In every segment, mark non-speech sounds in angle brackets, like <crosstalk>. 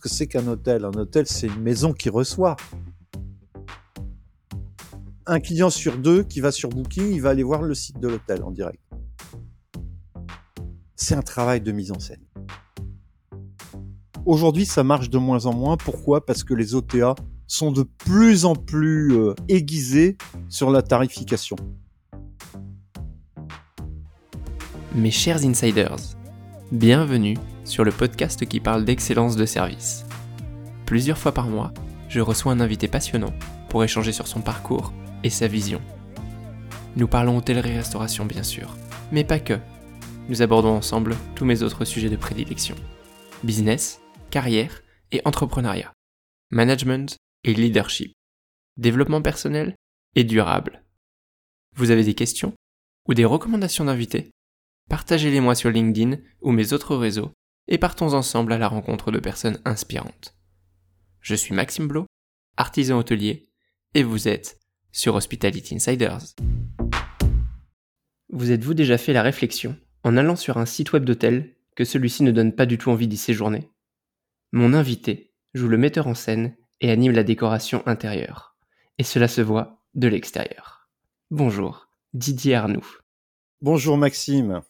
que c'est qu'un hôtel. Un hôtel, c'est une maison qui reçoit. Un client sur deux qui va sur Booking, il va aller voir le site de l'hôtel en direct. C'est un travail de mise en scène. Aujourd'hui, ça marche de moins en moins. Pourquoi? Parce que les OTA sont de plus en plus euh, aiguisés sur la tarification. Mes chers insiders, bienvenue sur le podcast qui parle d'excellence de service. Plusieurs fois par mois, je reçois un invité passionnant pour échanger sur son parcours et sa vision. Nous parlons hôtellerie-restauration bien sûr, mais pas que. Nous abordons ensemble tous mes autres sujets de prédilection. Business, carrière et entrepreneuriat. Management et leadership. Développement personnel et durable. Vous avez des questions ou des recommandations d'invités? Partagez-les-moi sur LinkedIn ou mes autres réseaux et partons ensemble à la rencontre de personnes inspirantes. Je suis Maxime Blo, artisan hôtelier, et vous êtes sur Hospitality Insiders. Vous êtes-vous déjà fait la réflexion, en allant sur un site web d'hôtel, que celui-ci ne donne pas du tout envie d'y séjourner? Mon invité joue le metteur en scène et anime la décoration intérieure. Et cela se voit de l'extérieur. Bonjour, Didier Arnoux. Bonjour Maxime.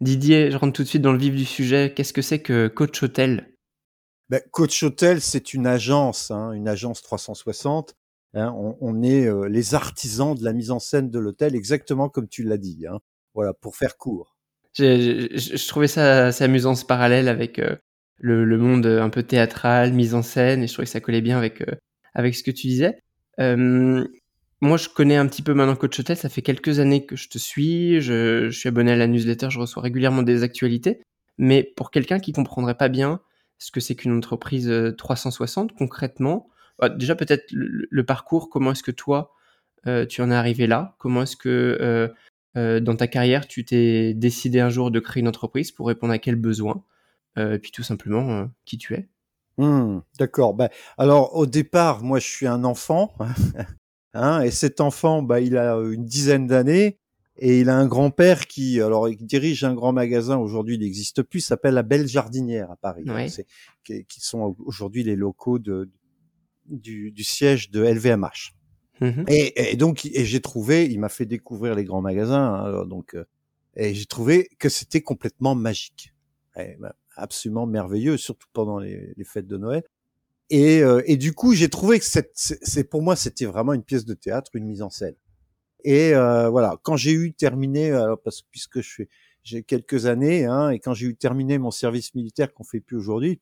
Didier, je rentre tout de suite dans le vif du sujet. Qu'est-ce que c'est que Coach Hotel? Ben, Coach Hotel, c'est une agence, hein, une agence 360. Hein, on, est euh, les artisans de la mise en scène de l'hôtel, exactement comme tu l'as dit. Hein. Voilà, pour faire court. Je, trouvais ça assez amusant ce parallèle avec euh, le, monde un peu théâtral, mise en scène, et je trouvais que ça collait bien avec euh, avec ce que tu disais moi, je connais un petit peu maintenant Coach Hotel. Ça fait quelques années que je te suis. Je, suis abonné à la newsletter. Je reçois régulièrement des actualités. Mais pour quelqu'un qui comprendrait pas bien ce que c'est qu'une entreprise 360 euh, concrètement, bah, déjà peut-être le, parcours. Comment est-ce que toi, euh, tu en es arrivé là? Comment est-ce que euh, dans ta carrière, tu t'es décidé un jour de créer une entreprise pour répondre à quel besoin Et puis tout simplement, qui tu es mmh, D'accord. Ben, alors au départ, moi je suis un enfant. Hein, et cet enfant, bah, il a une dizaine d'années et il a un grand-père qui, alors, il dirige un grand magasin. Aujourd'hui, il n'existe plus. S'appelle la Belle Jardinière à Paris. Hein, qui, sont aujourd'hui les locaux de, du, siège de LVMH. Mmh et, donc, et j'ai trouvé, il m'a fait découvrir les grands magasins. Hein, donc, euh, et j'ai trouvé que c'était complètement magique, bah, absolument merveilleux, surtout pendant les fêtes de Noël. Et, euh, et du coup, j'ai trouvé que c'est pour moi, c'était vraiment une pièce de théâtre, une mise en scène. Et euh, voilà, quand j'ai eu terminé, alors parce que puisque je j'ai quelques années, hein, et quand j'ai eu terminé mon service militaire qu'on fait plus aujourd'hui,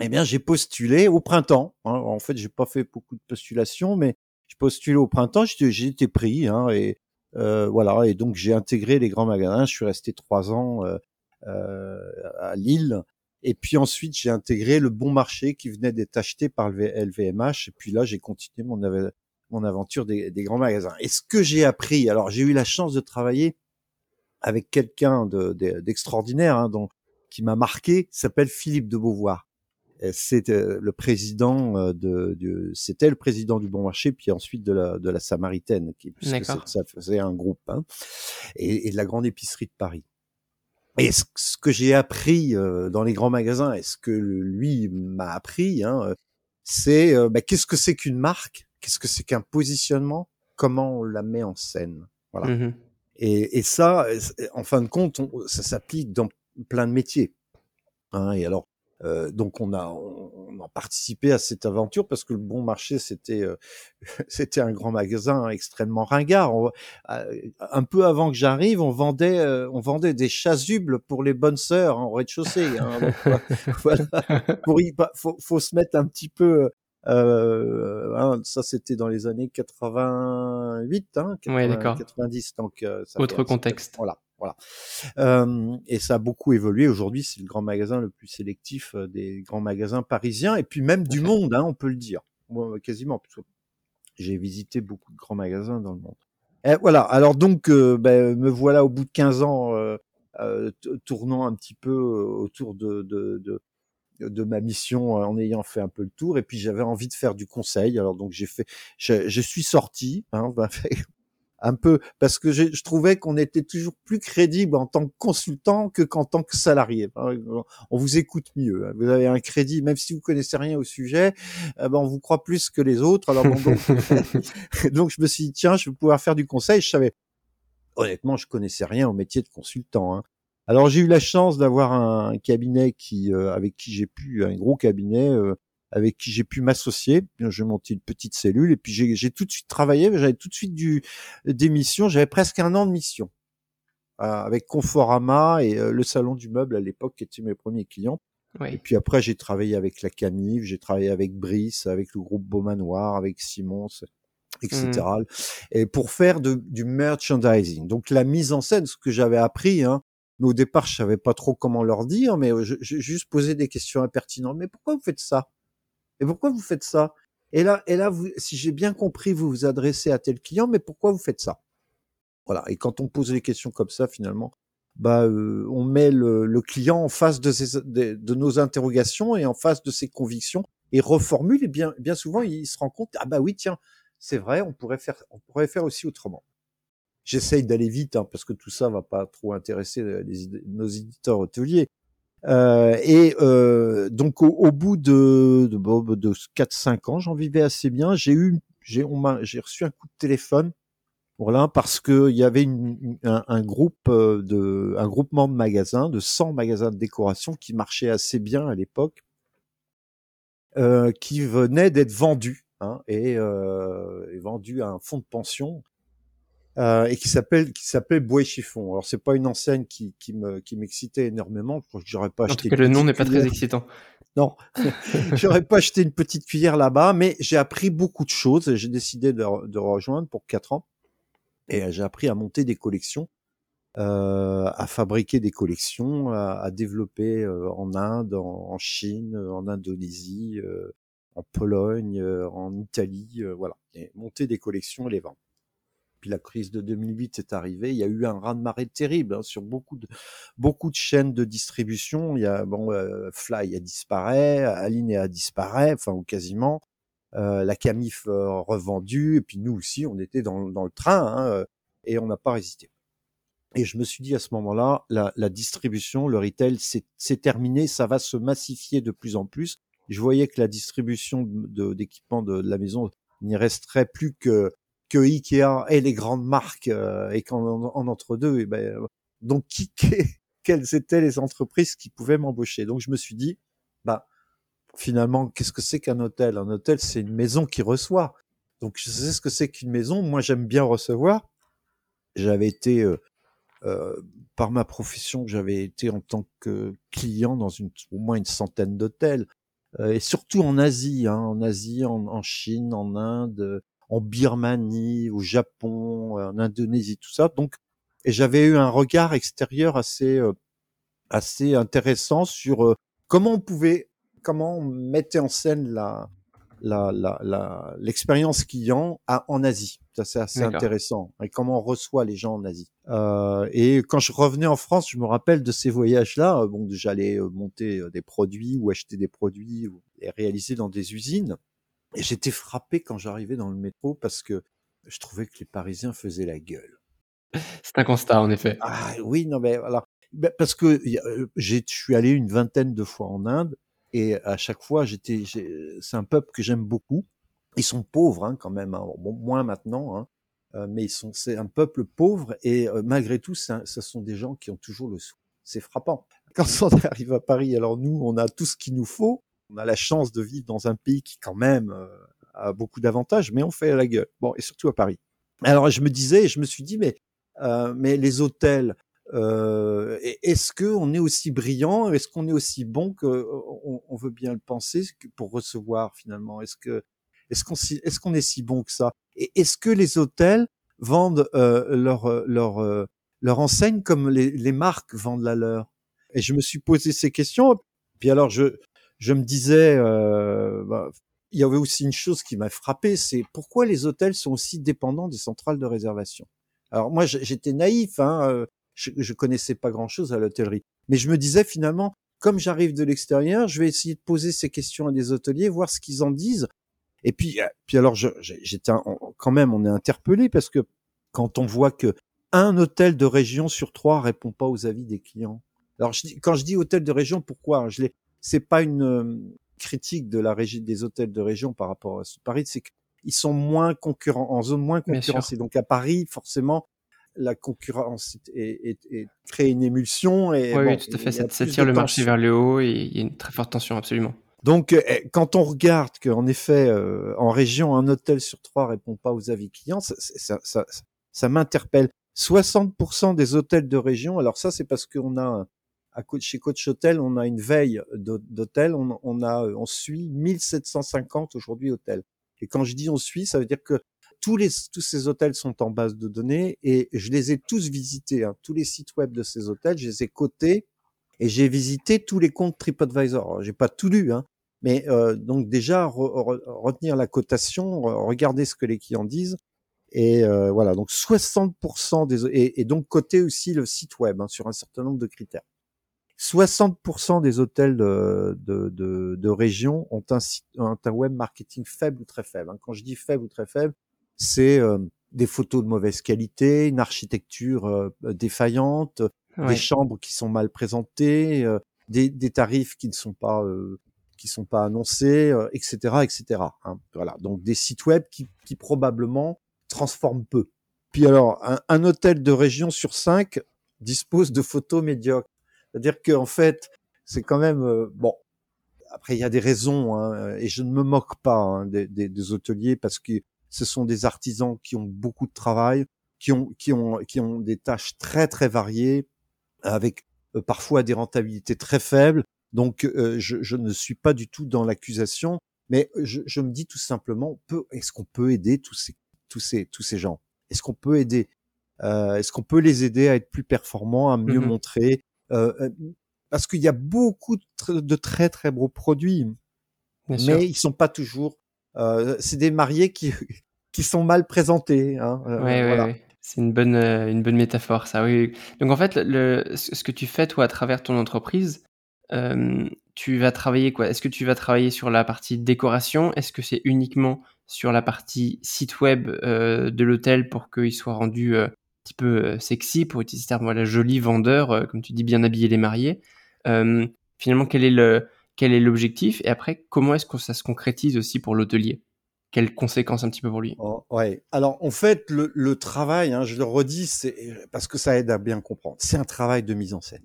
eh bien, j'ai postulé au printemps. Hein. En fait, j'ai pas fait beaucoup de postulations, mais j'ai postulé au printemps. J'ai été pris, hein, et euh, voilà. Et donc, j'ai intégré les grands magasins. Je suis resté trois ans euh, euh à Lille et puis ensuite, j'ai intégré le bon marché qui venait d'être acheté par le LVMH. Et puis là, j'ai continué mon, mon aventure des, grands magasins. Et ce que j'ai appris, alors j'ai eu la chance de travailler avec quelqu'un d'extraordinaire, hein, qui m'a marqué, s'appelle Philippe de Beauvoir. C'est euh, le président euh, de, c'était le président du Bon Marché, puis ensuite de la, de la Samaritaine, qui, puisque ça faisait un groupe, hein, et, et de la grande épicerie de Paris. Et ce, que j'ai appris euh, dans les grands magasins et ce que lui m'a appris, hein, euh, c'est euh, bah, qu'est-ce que c'est qu'une marque, qu'est-ce que c'est qu'un positionnement, comment on la met en scène? Voilà. Mmh et, et, ça, en fin de compte, ça s'applique dans plein de métiers. Hein, et alors, euh, donc on a on, a participé à cette aventure parce que le Bon Marché c'était euh, <laughs> c'était un grand magasin extrêmement ringard. Euh, un peu avant que j'arrive, on vendait on vendait des chasubles pour les bonnes sœurs en rez-de-chaussée. Hein, <laughs> <laughs> voilà, pour y, faut, faut se mettre un petit peu. Hein, ça c'était dans les années 88, hein, 90. Donc ça autre contexte. Voilà. Voilà. Euh, et ça a beaucoup évolué. Aujourd'hui, c'est le grand magasin le plus sélectif des grands magasins parisiens et puis même du monde, hein, on peut le dire. Moi, quasiment. J'ai visité beaucoup de grands magasins dans le monde. Et voilà. Alors donc, euh, ben, me voilà au bout de 15 ans euh, euh, tournant un petit peu autour de, de, de de ma mission en ayant fait un peu le tour et puis j'avais envie de faire du conseil alors donc j'ai fait je, je suis sorti hein, <laughs> ben, un peu parce que je, je trouvais qu'on était toujours plus crédible en tant que consultant que qu'en tant que salarié. On vous écoute mieux. Hein. Vous avez un crédit, même si vous connaissez rien au sujet, eh ben on vous croit plus que les autres. Alors donc, <laughs> <laughs> donc, je me suis dit tiens, je vais pouvoir faire du conseil. Je savais honnêtement, je connaissais rien au métier de consultant. Hein. Alors j'ai eu la chance d'avoir un cabinet qui, euh, avec qui j'ai pu, un gros cabinet euh, avec qui j'ai pu m'associer. J'ai monté une petite cellule et puis j'ai tout de suite travaillé. J'avais tout de suite du des missions. J'avais presque un an de mission euh, avec Conforama et le salon du meuble à l'époque qui étaient mes premiers clients. Et puis après j'ai travaillé avec la Camif, j'ai travaillé avec Brice, avec le groupe Beaumanoir, avec Simons etc. Mmh. Et pour faire de, du merchandising. Donc la mise en scène, ce que j'avais appris, hein, mais au départ je savais pas trop comment leur dire, mais j'ai juste posé des questions impertinentes. Mais pourquoi vous faites ça? Et pourquoi vous faites ça? Et là, et là, si j'ai bien compris, vous vous adressez à tel client, mais pourquoi vous faites ça? Voilà. Et quand on pose des questions comme ça, finalement, bah, euh, on met le, le, client en face de, ses, de, nos interrogations et en face de ses convictions et reformule. Et bien, bien souvent, il se rend compte, ah bah oui, tiens, c'est vrai, on pourrait faire, on pourrait faire aussi autrement. J'essaye d'aller vite hein, parce que tout ça va pas trop intéresser nos éditeurs hôteliers. Euh, et euh, donc au, bout de, de, de 4-5 ans, j'en vivais assez bien. J'ai eu, j'ai, j'ai reçu un coup de téléphone voilà, parce que il y avait une, un, un, groupe euh, de, un groupement de magasins, de 100 magasins de décoration qui marchait assez bien à l'époque, euh, qui venait d'être vendus hein, et, euh, et vendu à un fonds de pension euh, et qui s'appelle qui s'appelle Bois Chiffon. Alors c'est pas une enseigne qui, qui me qui m'excitait énormément. Je crois que j'aurais pas acheté. En tout cas, le nom n'est pas très excitant. Non, <laughs> j'aurais pas acheté une petite cuillère là-bas, mais j'ai appris beaucoup de choses. J'ai décidé de, de rejoindre pour quatre ans et j'ai appris à monter des collections, euh, à fabriquer des collections, à, à développer euh, en Inde, en, en, Chine, en Indonésie, euh, en Pologne, euh, en Italie, voilà, et monter des collections et les vendre puis la crise de 2008 est arrivée, il y a eu un raz-de-marée terrible hein, sur beaucoup de beaucoup de chaînes de distribution. Il y a bon, euh, Fly a disparu, Alinea disparaît, enfin ou quasiment. Euh, la Camif euh, revendue, et puis nous aussi, on était dans, dans le train hein, euh, et on n'a pas résisté. Et je me suis dit à ce moment-là, la, la distribution, le retail, c'est terminé, ça va se massifier de plus en plus. Je voyais que la distribution d'équipements de, de, de la maison n'y resterait plus que que Ikea et les grandes marques euh, et qu'en en, entre deux, et ben, donc qui, <laughs> quelles étaient les entreprises qui pouvaient m'embaucher? Donc je me suis dit, bah finalement, qu'est-ce que c'est qu'un hôtel? Un hôtel, c'est une maison qui reçoit. Donc je sais ce que c'est qu'une maison. Moi, j'aime bien recevoir. J'avais été euh, euh, par ma profession, j'avais été en tant que client dans une, au moins une centaine d'hôtels, euh, et surtout en Asie, hein, en Asie, en, en, Chine, en Inde, en Birmanie, au Japon, en Indonésie, tout ça. Donc, et j'avais eu un regard extérieur assez euh, assez intéressant sur euh, comment on pouvait, comment on mettait en scène la la la l'expérience client à, en Asie. Ça c'est assez intéressant. Et comment on reçoit les gens en Asie. Euh, et quand je revenais en France, je me rappelle de ces voyages-là. Bon, j'allais monter des produits ou acheter des produits et réaliser dans des usines. Et j'étais frappé quand j'arrivais dans le métro parce que je trouvais que les Parisiens faisaient la gueule. C'est un constat, en effet. Ah oui, non, mais voilà. Ben, parce que je suis allé une vingtaine de fois en Inde et à chaque fois, j'étais, c'est un peuple que j'aime beaucoup. Ils sont pauvres hein, quand même, hein. bon, moins maintenant, hein. Euh, mais ils sont, c'est un peuple pauvre et euh, malgré tout, ce sont des gens qui ont toujours le sou. C'est frappant. Quand on <laughs> arrive à Paris, alors nous, on a tout ce qu'il nous faut, on a la chance de vivre dans un pays qui quand même euh, a beaucoup d'avantages, mais on fait la gueule. Bon, et surtout à Paris. Alors je me disais, je me suis dit, mais euh, mais les hôtels, euh, est-ce que on est aussi brillant, est-ce qu'on est aussi bon que on, on, veut bien le penser pour recevoir finalement? Est-ce que est-ce qu'on est si bon que ça? Et est-ce que les hôtels vendent euh, leur leur euh, leur enseigne comme les, les marques vendent la leur? Et je me suis posé ces questions. Puis alors je je me disais, euh, bah, il y avait aussi une chose qui m'a frappé, c'est pourquoi les hôtels sont aussi dépendants des centrales de réservation? Alors moi, j'étais naïf, hein, euh, je, je connaissais pas grand-chose à l'hôtellerie, mais je me disais finalement, comme j'arrive de l'extérieur, je vais essayer de poser ces questions à des hôteliers, voir ce qu'ils en disent. Et puis, euh, puis alors, j'étais quand même, on est interpellé parce que quand on voit que un hôtel de région sur trois répond pas aux avis des clients. Alors, je quand je dis hôtel de région, pourquoi? Je l'ai. C'est pas une euh, critique de la régie des hôtels de région par rapport à Paris, c'est qu'ils sont moins concurrents, en zone moins concurrencée. Donc à Paris, forcément, la concurrence est, crée une émulsion. Et, oui, tout à fait. Ça, tire le marché vers le haut et il y a une très forte tension, absolument. Donc, eh, quand on regarde qu'en effet, euh, en région, un hôtel sur trois répond pas aux avis clients, ça, ça, ça, m'interpelle. 60% des hôtels de région, alors ça, c'est parce qu'on a, à, chez Coach Hotel, on a une veille d'hôtel, on, on, a, on suit 1750 aujourd'hui hôtels. Et quand je dis on suit, ça veut dire que tous, les, tous ces hôtels sont en base de données et je les ai tous visités. Hein. Tous les sites web de ces hôtels, je les ai cotés et j'ai visité tous les comptes TripAdvisor. J'ai pas tout lu, hein, mais euh, donc déjà retenir la cotation, regarder ce que les clients disent et euh, voilà. Donc 60% des et, et, donc coter aussi le site web hein, sur un certain nombre de critères. 60% des hôtels de, de, de, de région ont un, site, un web marketing faible ou très faible. Hein. Quand je dis faible ou très faible, c'est euh, des photos de mauvaise qualité, une architecture euh, défaillante, des chambres qui sont mal présentées, euh, des, des, tarifs qui ne sont pas qui sont pas annoncés, etc., etc. Hein. Voilà, donc des sites web qui, qui probablement transforment peu. Puis alors, un, un, hôtel de région sur cinq dispose de photos médiocres. C'est-à-dire qu'en fait, c'est quand même bon. Après, il y a des raisons, hein, et je ne me moque pas hein, des, des, des, hôteliers parce que ce sont des artisans qui ont beaucoup de travail, qui ont, qui ont, qui ont des tâches très, très variées, avec euh, parfois des rentabilités très faibles. Donc, euh, je, je, ne suis pas du tout dans l'accusation, mais je, je, me dis tout simplement, est-ce qu'on peut aider tous ces, tous ces, tous ces gens? Est-ce qu'on peut aider? Euh, Est-ce qu'on peut les aider à être plus performants, à mieux mmh montrer euh, Parce qu'il y a beaucoup de, très très beaux produits, Bien mais sûr. ils sont pas toujours euh, c'est des mariés qui, <laughs> qui sont mal présentés. Hein, euh, ouais, voilà. ouais, C'est une bonne, euh, une bonne métaphore, ça. Oui. Donc en fait, le, ce que tu fais toi à travers ton entreprise, euh, tu vas travailler quoi? Est-ce que tu vas travailler sur la partie décoration? Est-ce que c'est uniquement sur la partie site web euh, de l'hôtel pour qu'il soit rendu euh, petit peu sexy, pour utiliser ce terme, voilà, vendeur, comme tu dis, bien habiller les mariés Finalement, quel est le quel est l'objectif et après comment est-ce que ça se concrétise aussi pour l'hôtelier? Quelles conséquences un petit peu pour lui? Oh, Ouais. Alors en fait, le, le travail, hein, je le redis, c'est parce que ça aide à bien comprendre. C'est un travail de mise en scène.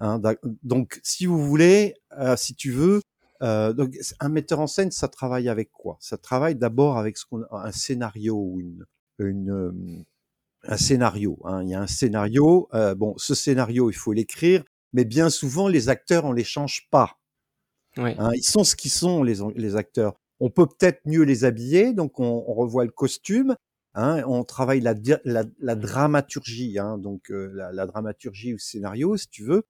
Hein, donc, si vous voulez, euh, si tu veux, euh, donc un metteur en scène, ça travaille avec quoi? Ça travaille d'abord avec ce qu'on un scénario ou une, une euh, un scénario. Hein. Il y a un scénario. Euh, bon, ce scénario, il faut l'écrire, mais bien souvent, les acteurs, on les change pas. Hein, ils sont ce qu'ils sont, les, les acteurs. On peut peut-être mieux les habiller, donc on, on revoit le costume. Hein, on travaille la, la, la dramaturgie, hein, donc euh, la, la, dramaturgie ou scénario, si tu veux.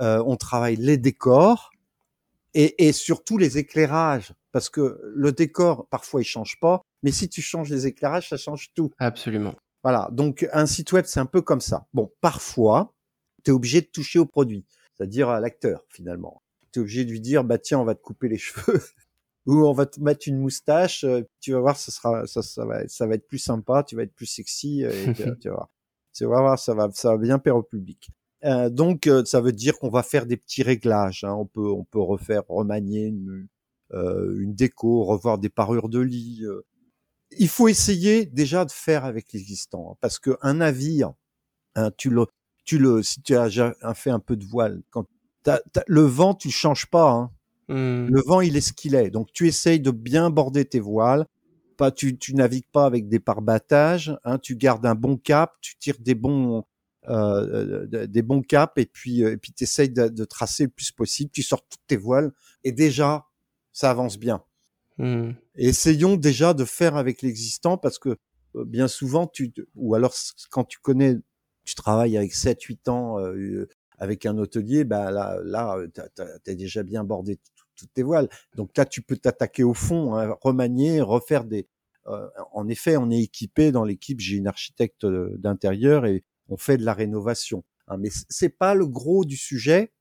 Euh, on travaille les décors et, et, surtout les éclairages, parce que le décor, parfois, il change pas, mais si tu changes les éclairages, ça change tout. Absolument. Voilà, donc un site web, c'est un peu comme ça. Bon, parfois, tu es obligé de toucher au produit, c'est-à-dire à l'acteur, finalement tu es obligé de lui dire bah tiens on va te couper les <laughs> cheveux ou on va te mettre une moustache euh, tu vas voir ça sera ça, ça va ça va être plus sympa tu vas être plus sexy euh, et tu, <laughs> tu vas voir tu vas voir ça va ça va bien plaire au public euh, donc euh, ça veut dire qu'on va faire des petits réglages hein. on peut on peut refaire remanier une, euh, une déco revoir des parures de lit il faut essayer déjà de faire avec l'existant hein, parce que un navire hein, tu le tu le si tu as fait un peu de voile quand le vent, tu changes pas. Hein. Mmh. Le vent, il est ce qu'il est. Donc, tu essayes de bien border tes voiles. Pas, tu, tu navigues pas avec des parbattages. Hein, tu gardes un bon cap. Tu tires des bons, euh, des bons caps et puis, euh, et puis, t'essayes de, de tracer le plus possible. Tu sors toutes tes voiles et déjà, ça avance bien. Mmh. essayons déjà de faire avec l'existant parce que euh, bien souvent, tu, ou alors quand tu connais, tu travailles avec 7, 8 ans, euh, avec un hôtelier, bah là, là, t'as déjà bien bordé toutes tes voiles. Donc là, tu peux t'attaquer au fond, hein, remanier, refaire des. Euh, en effet, on est équipé dans l'équipe. J'ai une architecte euh, d'intérieur et on fait de la rénovation. Hein, mais c'est pas le gros du sujet.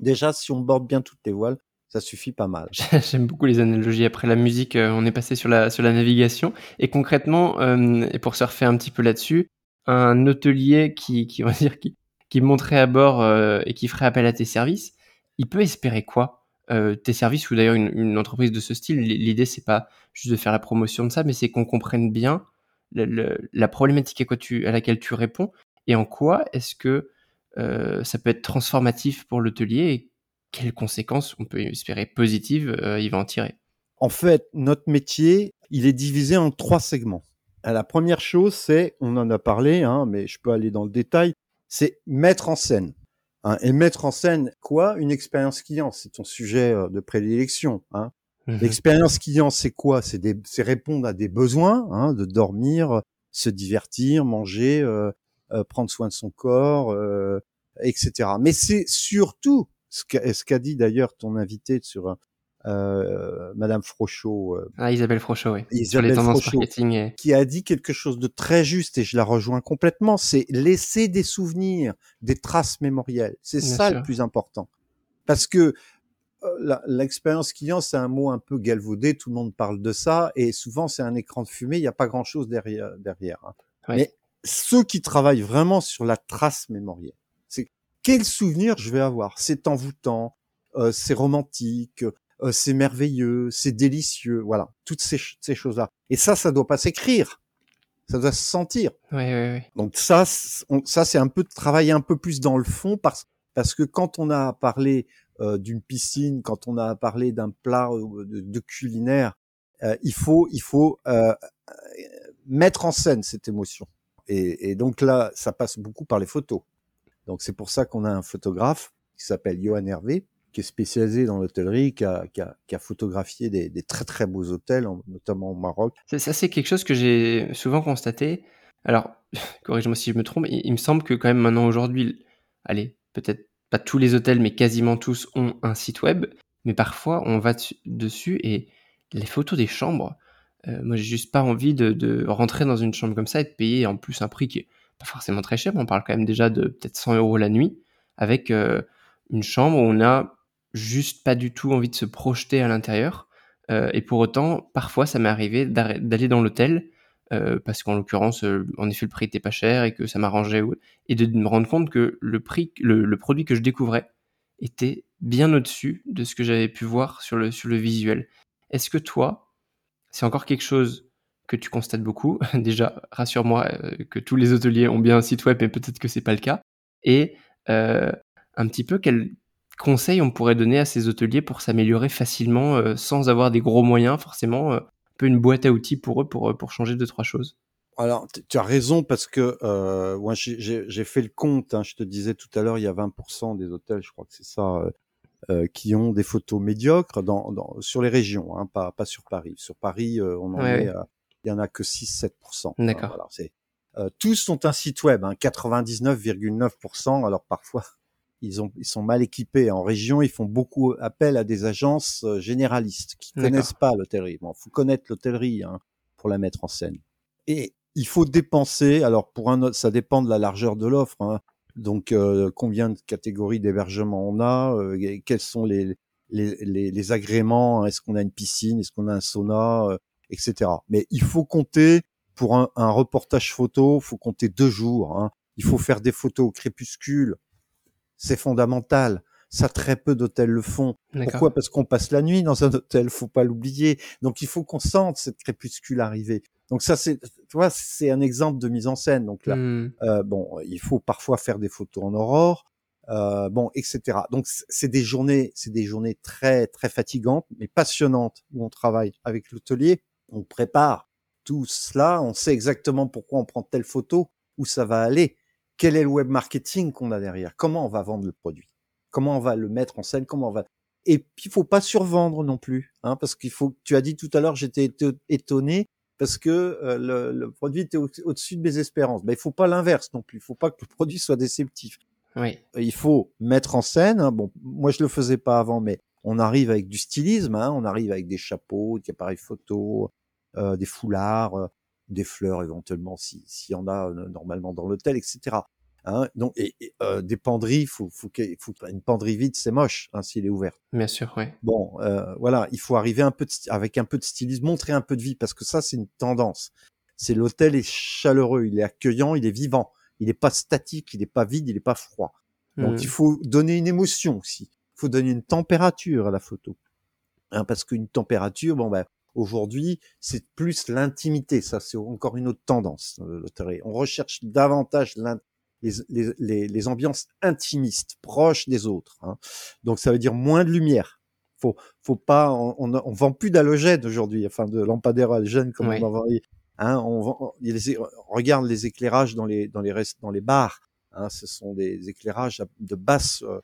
Déjà, si on borde bien toutes tes voiles, Ça suffit pas mal. <laughs> J'aime beaucoup les analogies. Après la musique, euh, on est passé sur la, sur la navigation. Et concrètement, euh, et pour surfer un petit peu là-dessus, un hôtelier qui, qui, on va dire, qui, qui monterait à bord euh, et qui ferait appel à tes services, il peut espérer quoi Tes services ou d'ailleurs une, entreprise de ce style, l'idée c'est pas juste de faire la promotion de ça, mais c'est qu'on comprenne bien la problématique à, tu, à laquelle tu réponds et en quoi est-ce que ça peut être transformatif pour l'hôtelier quelles conséquences on peut espérer positives euh, il va en tirer? En fait, notre métier, il est divisé en trois segments. La première chose, c'est, on en a parlé, hein, mais je peux aller dans le détail, c'est mettre en scène. Hein, et mettre en scène quoi? Une expérience client, c'est ton sujet euh, de prédilection. Hein. Mmh L'expérience client, c'est quoi? C'est répondre à des besoins, hein, de dormir, se divertir, manger, euh, euh, prendre soin de son corps, euh, etc. Mais c'est surtout ce qu'a dit d'ailleurs ton invité sur euh, Madame Frochot. Euh, ah, Isabelle Frochot, oui. Isabelle sur les tendances marketing. Qui a dit quelque chose de très juste et je la rejoins complètement. C'est laisser des souvenirs, des traces mémorielles. C'est ça le plus important. Parce que euh, l'expérience client, c'est un mot un peu galvaudé. Tout le monde parle de ça et souvent c'est un écran de fumée. Il n'y a pas grand chose derrière. derrière hein. Mais ceux qui travaillent vraiment sur la trace mémorielle, quel souvenir je vais avoir? C'est envoûtant, euh, c'est romantique, euh, c'est merveilleux, c'est délicieux, voilà, toutes ces, ces choses-là. Et ça, ça doit pas s'écrire, ça doit se sentir. Oui, oui, oui. Donc ça, ça c'est un peu de travailler un peu plus dans le fond parce parce que quand on a parlé euh, d'une piscine, quand on a parlé d'un plat de, de culinaire, euh, il faut il faut euh, mettre en scène cette émotion. Et, et donc là, ça passe beaucoup par les photos. Donc c'est pour ça qu'on a un photographe qui s'appelle Johan Hervé, qui est spécialisé dans l'hôtellerie, qui a, photographié des, très très beaux hôtels, notamment au Maroc. Ça, c'est quelque chose que j'ai souvent constaté. Alors, <laughs> corrige-moi si je me trompe, il, me semble que quand même maintenant aujourd'hui, allez, peut-être pas tous les hôtels, mais quasiment tous ont un site web. Mais parfois, on va dessus et les photos des chambres, euh, moi j'ai juste pas envie de, de, rentrer dans une chambre comme ça et de payer en plus un prix qui est pas forcément très cher, mais on parle quand même déjà de peut-être 100 euros la nuit, avec euh, une chambre où on a juste pas du tout envie de se projeter à l'intérieur. Euh, et pour autant, parfois, ça m'est arrivé d'aller dans l'hôtel, euh, parce qu'en l'occurrence, en effet, le prix était pas cher et que ça m'arrangeait, et de me rendre compte que le prix, le, produit que je découvrais était bien au-dessus de ce que j'avais pu voir sur le, sur le visuel. Est-ce que toi, c'est encore quelque chose que tu constates beaucoup. <laughs> Déjà, rassure-moi euh, que tous les hôteliers ont bien un site web, mais peut-être que c'est pas le cas. Et euh, un petit peu quels conseils on pourrait donner à ces hôteliers pour s'améliorer facilement euh, sans avoir des gros moyens, forcément, un peu une boîte à outils pour eux pour, pour changer deux, trois choses? Alors, tu as raison parce que moi j'ai fait le compte. Hein, je te disais tout à l'heure, il y a 20% des hôtels, je crois que c'est ça, qui ont des photos médiocres dans, dans, sur les régions, hein, pas, pas sur Paris. Sur Paris, on en est à il y en a que 6-7%. D'accord. C'est, euh, tous sont un site web, hein, 99,9%. Alors parfois, ils, ont, ils sont mal équipés. En région, ils font beaucoup appel à des agences euh, généralistes qui connaissent pas l'hôtellerie. Bon, faut connaître l'hôtellerie hein, pour la mettre en scène. Et il faut dépenser. Alors pour un, ça dépend de la largeur de l'offre. Hein. Donc euh, combien de catégories d'hébergement on a, euh, quels sont les les, les, les agréments, est-ce qu'on a une piscine, est-ce qu'on a un sauna, etc. Mais il faut compter pour un, un reportage photo, faut compter deux jours. Hein. Il faut faire des photos au crépuscule. C'est fondamental. Ça, très peu d'hôtels le font. Pourquoi? Parce qu'on passe la nuit dans un hôtel, faut pas l'oublier. Donc, il faut qu'on sente cette crépuscule arriver. Donc ça, c'est, tu vois, c'est un exemple de mise en scène. Donc là, mmh. euh, bon, il faut parfois faire des photos en aurore, euh, bon, etc. Donc c'est des journées, c'est des journées très très fatigantes, mais passionnantes où on travaille avec l'hôtelier on prépare tout cela, on sait exactement pourquoi on prend telle photo, où ça va aller, quel est le web marketing qu'on a derrière, comment on va vendre le produit, comment on va le mettre en scène, comment on va. Et puis il faut pas survendre non plus, hein, parce qu'il faut. Tu as dit tout à l'heure, j'étais étonné parce que euh, le, produit était au-dessus de mes espérances. Ben il faut pas l'inverse non plus. Il faut pas que le produit soit déceptif. Oui. Il faut mettre en scène. Hein, bon, moi je le faisais pas avant, mais on arrive avec du stylisme. Hein, on arrive avec des chapeaux, des appareils photo, euh, des foulards, euh, des fleurs éventuellement s'il y en a euh, normalement dans l'hôtel, etc. Hein, donc, et, euh, des penderies, faut, faut, faut, une penderie vide, c'est moche hein, s'il est ouvert. Bien sûr, oui. Bon, euh, voilà, il faut arriver un peu de, avec un peu de stylisme, montrer un peu de vie, parce que ça, c'est une tendance. C'est l'hôtel est chaleureux, il est accueillant, il est vivant, il n'est pas statique, il n'est pas vide, il n'est pas froid. Donc, mmh. il faut donner une émotion aussi. Faut donner une température à la photo, hein, parce qu'une température, bon ben, Aujourd'hui, c'est plus l'intimité. Ça, c'est encore une autre tendance. On recherche davantage les, les, les, ambiances intimistes, proches des autres. Hein. Donc, ça veut dire moins de lumière. Faut, faut pas, on, on, vend plus d'halogènes aujourd'hui, enfin de lampadaires halogènes comme on en vend. Hein, on, vend, regarde les éclairages dans les dans les restes, dans les bars. Hein, ce sont des éclairages de basse euh, euh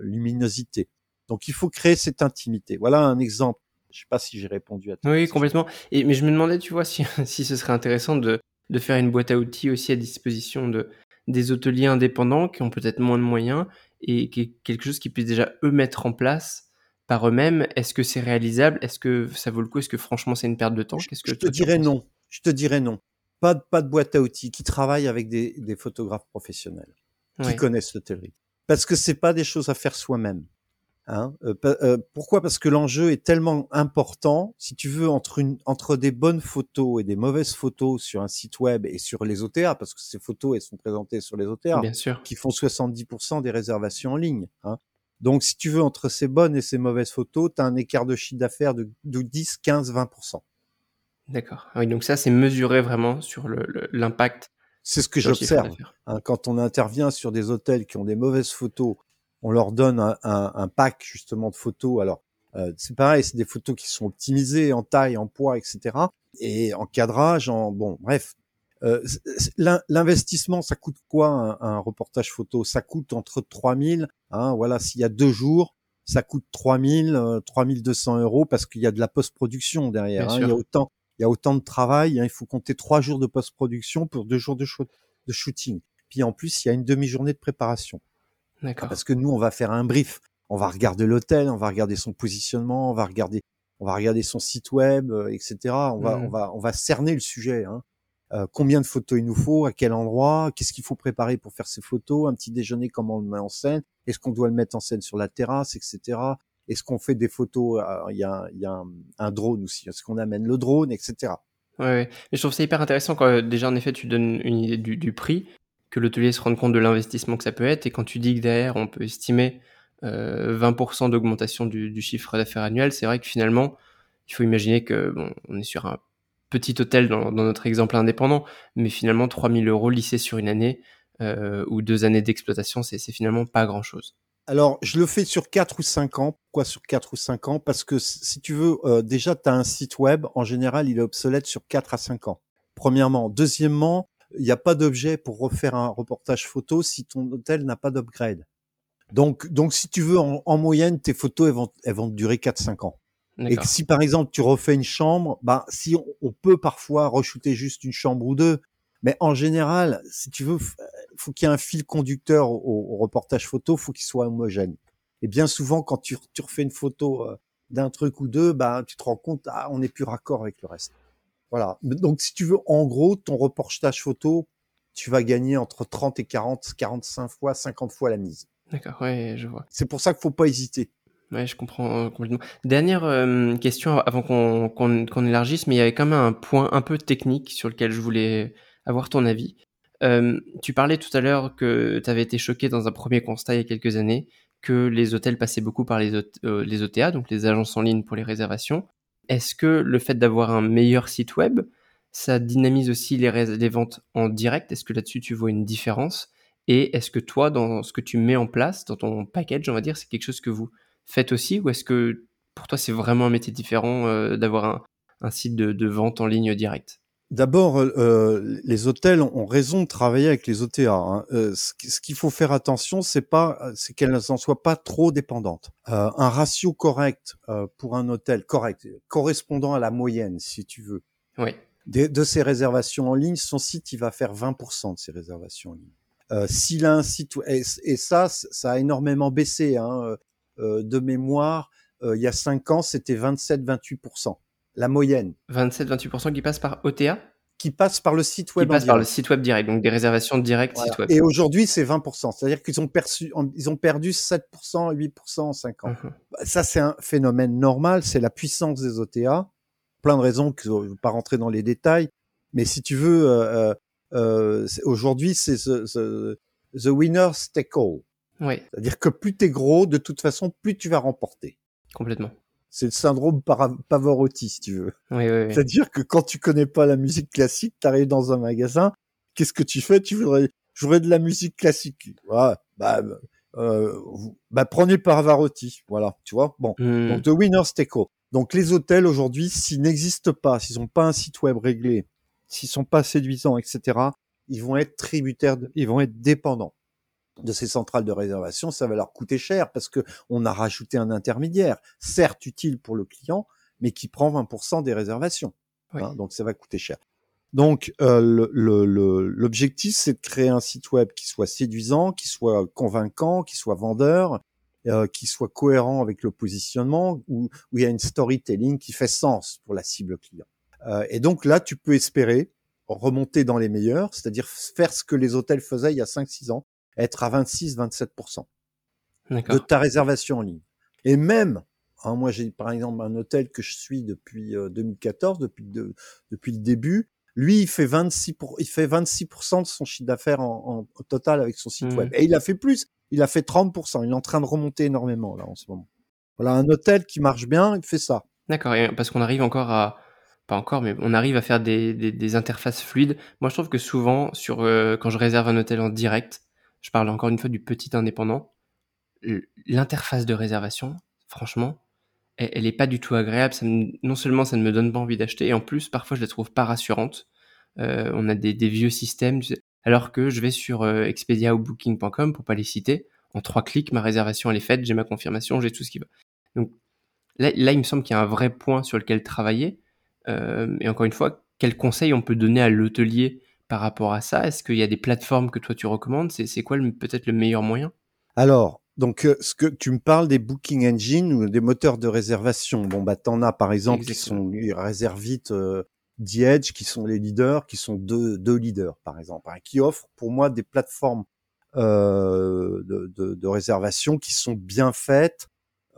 luminosité. Donc, il faut créer cette intimité. Voilà un exemple je sais pas si j'ai répondu à tout. Oui, complètement. Et, mais je me demandais, tu vois, si, <laughs> si ce serait intéressant de, de faire une boîte à outils aussi à disposition de, des hôteliers indépendants qui ont peut-être moins de moyens et qui, quelque chose qu'ils puissent déjà eux mettre en place par eux-mêmes. Est-ce que c'est réalisable? Est-ce que ça vaut le coup? Est-ce que franchement c'est une perte de temps? Qu'est-ce que je te dirais non. Je te dirais non. Pas de, pas de boîte à outils qui travaillent avec des, des photographes professionnels qui connaissent l'hôtellerie. Parce que c'est pas des choses à faire soi-même. Hein euh, euh, pourquoi? Parce que l'enjeu est tellement important. Si tu veux, entre, une, entre des bonnes photos et des mauvaises photos sur un site web et sur les OTA, parce que ces photos, elles sont présentées sur les OTA, Bien sûr. qui font 70% des réservations en ligne. Hein. Donc, si tu veux, entre ces bonnes et ces mauvaises photos, tu as un écart de chiffre d'affaires de, de 10, 15, 20%. D'accord. Ah oui, donc ça, c'est mesuré vraiment sur l'impact. C'est ce que j'observe. Hein, quand on intervient sur des hôtels qui ont des mauvaises photos on leur donne un, un, pack justement de photos. Alors euh, c'est pareil, c'est des photos qui sont optimisées en taille, en poids, etc. Et en cadrage, en bon, bref. Euh, L'investissement, ça coûte quoi un, reportage photo? Ça coûte entre 3000, hein, voilà, s'il y a deux jours, ça coûte 3000, euh, 3200 euros parce qu'il y a de la post-production derrière. Hein, il y a autant, il y a autant de travail. Hein, il faut compter trois jours de post-production pour deux jours de, de shooting. Puis en plus, il y a une demi-journée de préparation. Parce que nous, on va faire un brief. On va regarder l'hôtel, on va regarder son positionnement, on va regarder, on va regarder son site web, euh, etc. On va, on va, on va cerner le sujet. Hein. Euh, combien de photos il nous faut, à quel endroit, qu'est-ce qu'il faut préparer pour faire ces photos, un petit déjeuner, comment on le met en scène, est-ce qu'on doit le mettre en scène sur la terrasse, etc. Est-ce qu'on fait des photos, euh, il y a, un, drone aussi, est-ce qu'on amène le drone, etc. Ouais. Mais je trouve ça hyper intéressant quand déjà en effet tu donnes une idée du, prix, que l'hôtelier se rende compte de l'investissement que ça peut être. Et quand tu dis que derrière, on peut estimer euh, 20% d'augmentation du, chiffre d'affaires annuel, c'est vrai que finalement, il faut imaginer que bon, on est sur un petit hôtel dans, notre exemple indépendant, mais finalement 3000 euros lissés sur une année euh, ou deux années d'exploitation, c'est finalement pas grand-chose. Alors, je le fais sur 4 ou 5 ans. Pourquoi sur 4 ou 5 ans? Parce que si tu veux, euh, déjà, tu as un site web, en général, il est obsolète sur 4 à 5 ans. Premièrement. Deuxièmement, il n'y a pas d'objet pour refaire un reportage photo si ton hôtel n'a pas d'upgrade. Donc, donc, si tu veux, en, moyenne, tes photos, elles vont, elles vont durer 4-5 ans. Et si par exemple tu refais une chambre, bah si on, peut parfois re-shooter juste une chambre ou deux, mais en général, si tu veux, faut qu'il y ait un fil conducteur au, reportage photo, faut qu'il soit homogène. Et bien souvent, quand tu, tu refais une photo euh, d'un truc ou deux, bah tu te rends compte, ah, on n'est plus raccord avec le reste. Voilà. Donc, si tu veux, en gros, ton reportage photo, tu vas gagner entre 30 et 40, 45 fois, 50 fois la mise. D'accord, ouais, je vois. C'est pour ça qu'il faut pas hésiter. Ouais, je comprends euh, complètement. Dernière euh, question avant qu'on élargisse, mais il y avait quand même un point un peu technique sur lequel je voulais avoir ton avis. Euh, tu parlais tout à l'heure que tu avais été choqué dans un premier constat il y a quelques années que les hôtels passaient beaucoup par les, les OTA, donc les agences en ligne pour les réservations, est-ce que le fait d'avoir un meilleur site web, ça dynamise aussi les, ventes en direct? Est-ce que là-dessus tu vois une différence? Et est-ce que toi, dans ce que tu mets en place, dans ton package, on va dire, c'est quelque chose que vous faites aussi Ou est-ce que pour toi c'est vraiment un métier différent euh, d'avoir un, site de vente en ligne direct? D'abord, euh, euh, les hôtels ont raison de travailler avec les OTA. Hein. Euh, ce qu'il faut faire attention, c'est pas, c'est qu'elles n'en soient pas trop dépendantes. Euh, un ratio correct euh, pour un hôtel correct, correspondant à la moyenne, si tu veux. Oui. De, de ses réservations en ligne, son site, il va faire 20% de ses réservations en ligne. S'il a un site, et, et, ça, ça a énormément baissé. Hein, de mémoire, il y a 5 ans, c'était 27-28% la moyenne. 27-28% qui passent par OTA qui passent par le site Qui web. en passent par le site web direct, donc des réservations directes Voilà. site web. Et aujourd'hui, c'est 20%. C'est-à-dire qu'ils ont perçu, en- ils ont perdu 7%, 8% en 5 ans. Mhm. Bah, Ça, c'est un phénomène normal. C'est la puissance des OTA. Plein de raisons que je ne vais pas rentrer dans les détails. Mais si tu veux, euh, euh, euh, aujourd'hui, c'est the, winner's take all. Oui, C'est-à-dire que plus t'es gros, de toute façon, plus tu vas remporter. complètement. C'est le syndrome Pavarotti, si tu veux. Oui, oui, oui. C'est-à-dire que quand tu connais pas la musique classique, tu arrives dans un magasin, qu'est-ce que tu fais? Tu voudrais, je voudrais de la musique classique. Voilà, bah, euh, bah, prenez Pavarotti. Voilà, tu vois. Bon, Hmm. donc the winner's take. Donc les hôtels aujourd'hui, s'ils n'existent pas, s'ils n'ont pas un site web réglé, s'ils sont pas séduisants, etc., ils vont être tributaires, de- ils vont être dépendants de ces centrales de réservation. Ça va leur coûter cher parce que on a rajouté un intermédiaire, certes utile pour le client, mais qui prend 20% des réservations. Oui. hein, donc ça va coûter cher. Donc euh, l'objectif, c'est de créer un site web qui soit séduisant, qui soit convaincant, qui soit vendeur, euh, qui soit cohérent avec le positionnement, où, où il y a une storytelling qui fait sens pour la cible client. Euh, et donc là, tu peux espérer remonter dans les meilleurs, c'est-à-dire faire ce que les hôtels faisaient il y a 5-6 ans, être à 26-27% de ta réservation en ligne. Et même, hein, moi j'ai par exemple un hôtel que je suis depuis euh, 2014, depuis, de- depuis le début, lui il fait 26 pour, il fait 26% de son chiffre d'affaires en, total avec son site Mhm. web. Et il a fait plus, il a fait 30%. Il est en train de remonter énormément là en ce moment. Voilà un hôtel qui marche bien, il fait ça. D'accord, parce qu'on arrive encore à, pas encore, mais on arrive à faire des, des, des interfaces fluides. Moi, je trouve que souvent, sur, euh, quand je réserve un hôtel en direct, je parle encore une fois du petit indépendant, l'interface de réservation, franchement, elle, elle est pas du tout agréable. Non seulement ça ne me donne pas envie d'acheter, et en plus, parfois, je la trouve pas rassurante. Euh, on a des, vieux systèmes, alors que je vais sur euh, Expedia ou Booking.com, pour pas les citer, en trois clics, ma réservation elle est faite, j'ai ma confirmation, j'ai tout ce qui va. Donc là, là, il me semble qu'il y a un vrai point sur lequel travailler. Euh, et encore une fois, quels conseils on peut donner à l'hôtelier par rapport à ça? Est-ce qu'il y a des plateformes que toi tu recommandes? C'est c'est quoi le- peut-être le meilleur moyen? Alors, donc, euh, ce que tu me parles des booking engines ou des moteurs de réservation. Bon, bah, t'en as par exemple qui sont Réservite, euh, The Edge, qui sont les leaders, qui sont deux, deux leaders par exemple, hein, qui offrent pour moi des plateformes euh, de, de, de réservation qui sont bien faites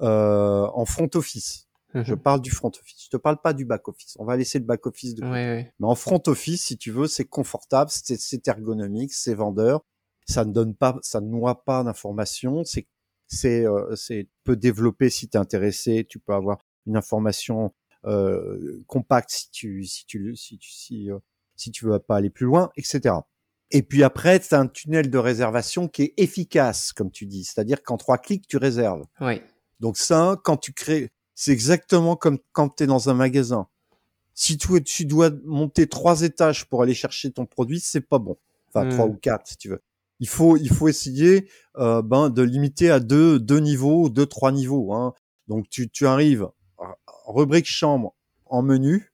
euh, en front office. Je Mhm. parle du front office. Je te parle pas du back office. On va laisser le back office de côté. ouais. Mais en front office, si tu veux, c'est confortable, c'est ergonomique, c'est vendeur. Ça ne donne pas, ça ne noie pas d'informations. C'est, c'est, euh, c'est peut développer si tu es intéressé. Tu peux avoir une information euh, compacte si tu, si tu, si tu, si, euh, si tu veux pas aller plus loin, etc. Et puis après, c'est un tunnel de réservation qui est efficace, comme tu dis. C'est-à-dire qu'en trois clics, tu réserves. Ouais. Donc ça, quand tu crées, c'est exactement comme quand tu es dans un magasin. Si tu, tu dois monter trois étages pour aller chercher ton produit, c'est pas bon. Enfin, Hmm. trois ou quatre, si tu veux. Il faut, il faut essayer euh, ben, de limiter à deux, deux niveaux, deux, trois niveaux. Hein. Donc tu, tu arrives, à- rubrique chambre en menu.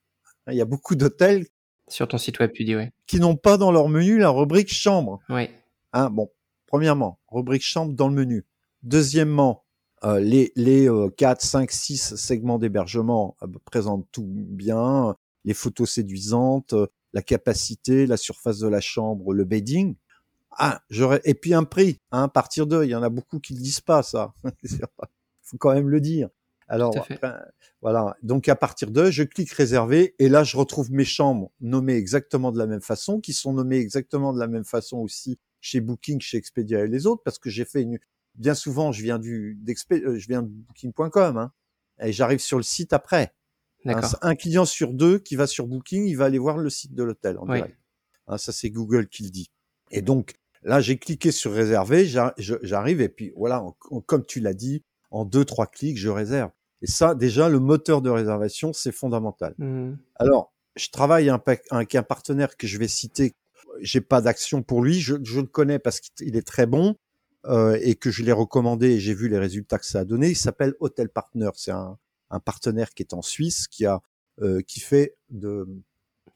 Il y a beaucoup d'hôtels Sur ton site web, tu dis ouais. qui n'ont pas dans leur menu la rubrique chambre. Ouais. Hein, bon, premièrement, rubrique chambre dans le menu. Deuxièmement, euh, les, les euh, 4, 5, 6 segments d'hébergement euh, présentent tout bien, les photos séduisantes, euh, la capacité, la surface de la chambre, le bedding. Ah, j'aurais et puis un prix, hein, à partir d'eux, il y en a beaucoup qui ne disent pas ça. <laughs> Faut quand même le dire. Alors voilà, donc à partir d'eux, je clique réserver et là je retrouve mes chambres nommées exactement de la même façon, qui sont nommées exactement de la même façon aussi chez Booking, chez Expedia et les autres, parce que j'ai fait une. Bien souvent, je viens du euh, je viens de Booking.com, hein, et j'arrive sur le site après. Hein, un client sur deux qui va sur Booking, il va aller voir le site de l'hôtel en Oui. direct. Hein, ça c'est Google qui le dit. Et donc là, j'ai cliqué sur réserver, j'arrive et puis voilà, en- en- comme tu l'as dit, en deux trois clics, je réserve. Et ça, déjà, le moteur de réservation, c'est fondamental. Mhm. Alors, je travaille avec un partenaire que je vais citer. J'ai pas d'action pour lui. Je, je le connais parce qu'il est très bon euh, et que je l'ai recommandé et j'ai vu les résultats que ça a donné. Il s'appelle Hotel Partner. C'est un, un partenaire qui est en Suisse, qui a euh, qui fait de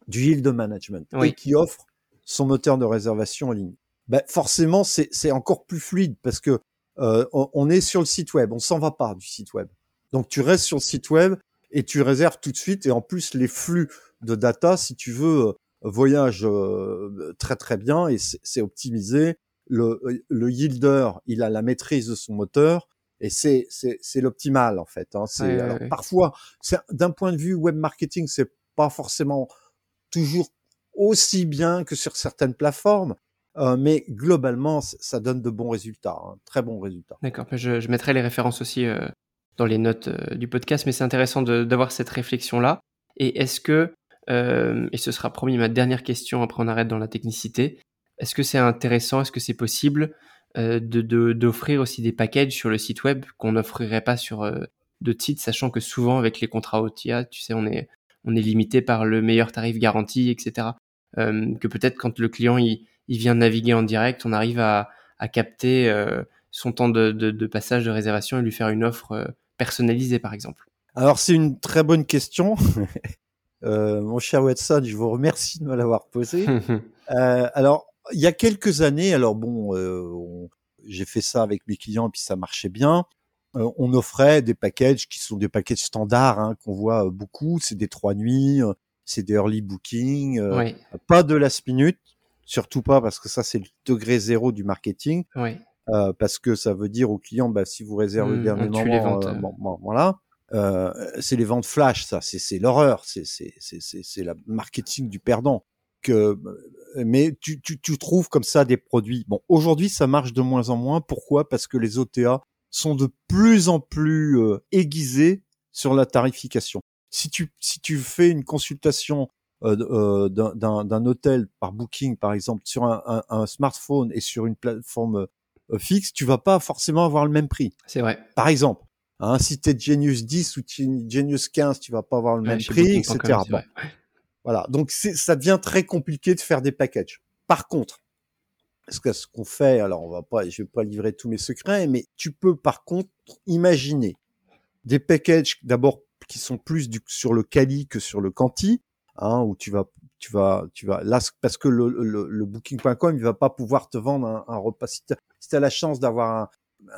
du yield management Oui. et qui offre son moteur de réservation en ligne. Ben, forcément, c'est c'est encore plus fluide parce que euh, on, on est sur le site web. On s'en va pas du site web. Donc tu restes sur le site web et tu réserves tout de suite. Et en plus, les flux de data, si tu veux, voyage euh, très très bien et c'est optimisé. Le, le yielder, il a la maîtrise de son moteur et c'est c'est l'optimal en fait. Hein. C'est alors parfois, d'un point de vue web marketing, c'est pas forcément toujours aussi bien que sur certaines plateformes, euh, mais globalement, ça donne de bons résultats, hein, très bons résultats. D'accord. Je, je, mettrai les références aussi euh, dans les notes euh, du podcast, mais c'est intéressant d'avoir cette réflexion là. Et est-ce que euh, et ce sera promis ma dernière question, après on arrête dans la technicité. Est-ce que c'est intéressant, est-ce que c'est possible euh, de d'offrir aussi des packages sur le site web qu'on n'offrirait pas sur euh, d'autres sites, sachant que souvent avec les contrats OTA, tu sais, on est on est limité par le meilleur tarif garanti, etc. Euh, que peut-être quand le client il, il, vient naviguer en direct, on arrive à, à capter euh, son temps de, de, de, passage de réservation et lui faire une offre personnalisée, par exemple. Alors c'est une très bonne question. <laughs> Euh, mon cher Watson, je vous remercie de me l'avoir posé. <laughs> euh, alors, il y a quelques années, alors bon, euh, j'ai fait ça avec mes clients et puis ça marchait bien. Euh, on offrait des packages qui sont des packages standards hein, qu'on voit beaucoup. C'est des trois nuits, euh, c'est des early booking, euh, oui. pas de last minute, surtout pas parce que ça c'est le degré zéro du marketing. Oui. parce que ça veut dire au client, bah, si vous réservez mmh, dernier moment, bon, bon, voilà. Euh, c'est les ventes flash, ça, c'est l'horreur, c'est c'est la marketing du perdant. Que, mais tu, tu, tu trouves comme ça des produits. Bon, aujourd'hui, ça marche de moins en moins. Pourquoi? Parce que les OTA sont de plus en plus euh, aiguisés sur la tarification. Si tu si tu fais une consultation euh, euh d'un hôtel par Booking, par exemple, sur un, un, un, smartphone et sur une plateforme euh, fixe, tu vas pas forcément avoir le même prix. C'est vrai. Par exemple, Hein, si tu es Genius 10 ou Genius 15, tu vas pas avoir le ouais, même prix, etc. Bon. Voilà, donc ça devient très compliqué de faire des packages. Par contre, ce qu'on fait, alors on va pas, je vais pas livrer tous mes secrets, mais tu peux par contre imaginer des packages d'abord qui sont plus du, sur le quali que sur le quanti, hein, où tu vas, tu vas, tu vas là parce que le, le, le Booking.com il va pas pouvoir te vendre un, un repas. Si tu as la chance d'avoir un,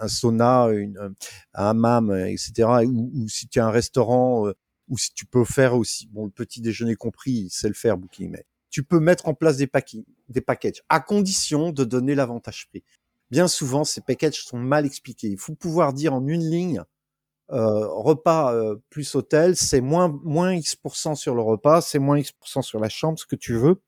un sauna, une, un hammam, etc. Ou, ou si tu as un restaurant, euh, ou si tu peux faire aussi, bon, le petit déjeuner compris, c'est le faire Booking, mais tu peux mettre en place des, packing, des packages à condition de donner l'avantage prix. Bien souvent, ces packages sont mal expliqués. Il faut pouvoir dire en une ligne, euh, repas euh, plus hôtel, c'est moins moins X% sur le repas, c'est moins X% sur la chambre, ce que tu veux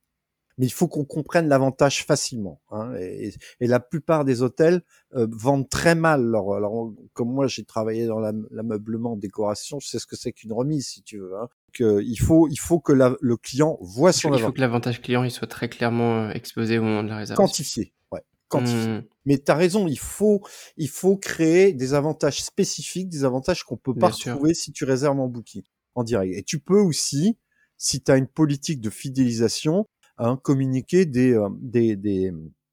mais il faut qu'on comprenne l'avantage facilement. Hein, et, et, la plupart des hôtels euh, vendent très mal leur. Alors, comme moi, j'ai travaillé dans l'ameublement, décoration, je sais ce que c'est qu'une remise, si tu veux. Hein. Que il faut, il faut que la, le client voit son avantage. Il faut que l'avantage client il soit très clairement euh, exposé au moment de la réservation. Quantifié, ouais. Quantifié. Mmh. Mais tu as raison, il faut, il faut créer des avantages spécifiques, des avantages qu'on peut pas Bien retrouver sûr. si tu réserves en booking, en direct. Et tu peux aussi, si tu as une politique de fidélisation, hein, communiquer des, euh, des, des,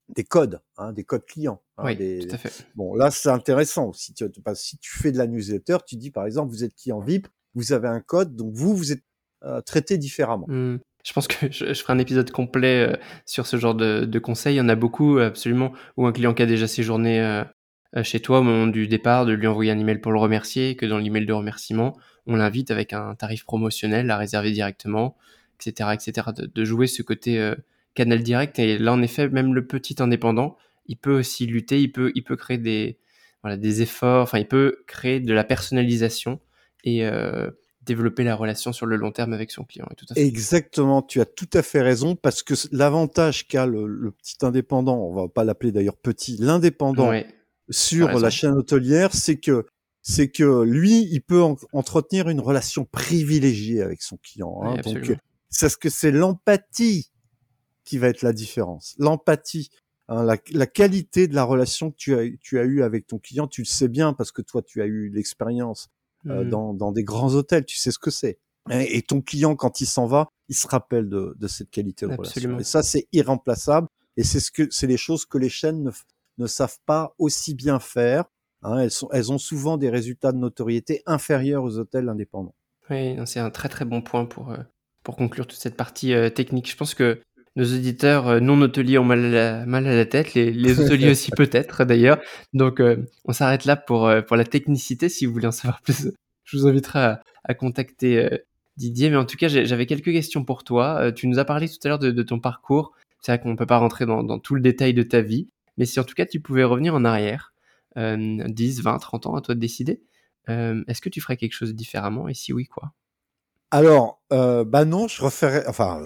des codes, hein, des codes clients. Hein, oui, des... tout à fait. Bon, là, c'est intéressant. Si tu, si tu fais de la newsletter, tu dis par exemple, vous êtes client VIP, vous avez un code, donc vous, vous êtes euh, traité différemment. Mmh. Je pense que <laughs> je, je, ferai un épisode complet euh, sur ce genre de, de conseils. Il y en a beaucoup, absolument, où un client qui a déjà séjourné euh, chez toi au moment du départ, de lui envoyer un email pour le remercier, que dans l'email de remerciement, on l'invite avec un tarif promotionnel à réserver directement etc., etc., de, de jouer ce côté euh, canal direct. Et là, en effet, même le petit indépendant, il peut aussi lutter, il peut, il peut créer des, voilà, des efforts, enfin, il peut créer de la personnalisation et euh, développer la relation sur le long terme avec son client. Tout à fait. Exactement, tu as tout à fait raison, parce que l'avantage qu'a le, le, petit indépendant, on va pas l'appeler d'ailleurs petit, l'indépendant ouais, sur la chaîne hôtelière, c'est que c'est que lui, il peut en, entretenir une relation privilégiée avec son client. Hein, oui, donc, c'est ce que c'est l'empathie qui va être la différence. L'empathie, hein, la, la, qualité de la relation que tu as, tu as eu avec ton client, tu le sais bien parce que toi, tu as eu l'expérience euh, mmh. dans, dans des grands hôtels, tu sais ce que c'est. Et, et, ton client, quand il s'en va, il se rappelle de, de cette qualité de Absolument. relation. Et ça, c'est irremplaçable. Et c'est ce que c'est les choses que les chaînes ne, ne savent pas aussi bien faire. Hein, elles, sont, elles ont souvent des résultats de notoriété inférieurs aux hôtels indépendants. Oui, c'est un très très bon point pour, euh, pour conclure toute cette partie euh, technique. Je pense que nos auditeurs euh, non hôteliers ont mal à la, mal à la tête, les, les hôteliers <laughs> aussi peut-être d'ailleurs. Donc euh, on s'arrête là pour, pour la technicité. Si vous voulez en savoir plus, <laughs> je vous inviterai à, à contacter Didier. Mais en tout cas, j'avais quelques questions pour toi. tu nous as parlé tout à l'heure de, ton parcours. C'est vrai qu'on ne peut pas rentrer dans, tout le détail de ta vie. Mais si en tout cas tu pouvais revenir en arrière, 10, 20, 30 ans, à toi de décider, est-ce que tu ferais quelque chose différemment? Et si oui, quoi? Alors, bah non, je referais. Enfin,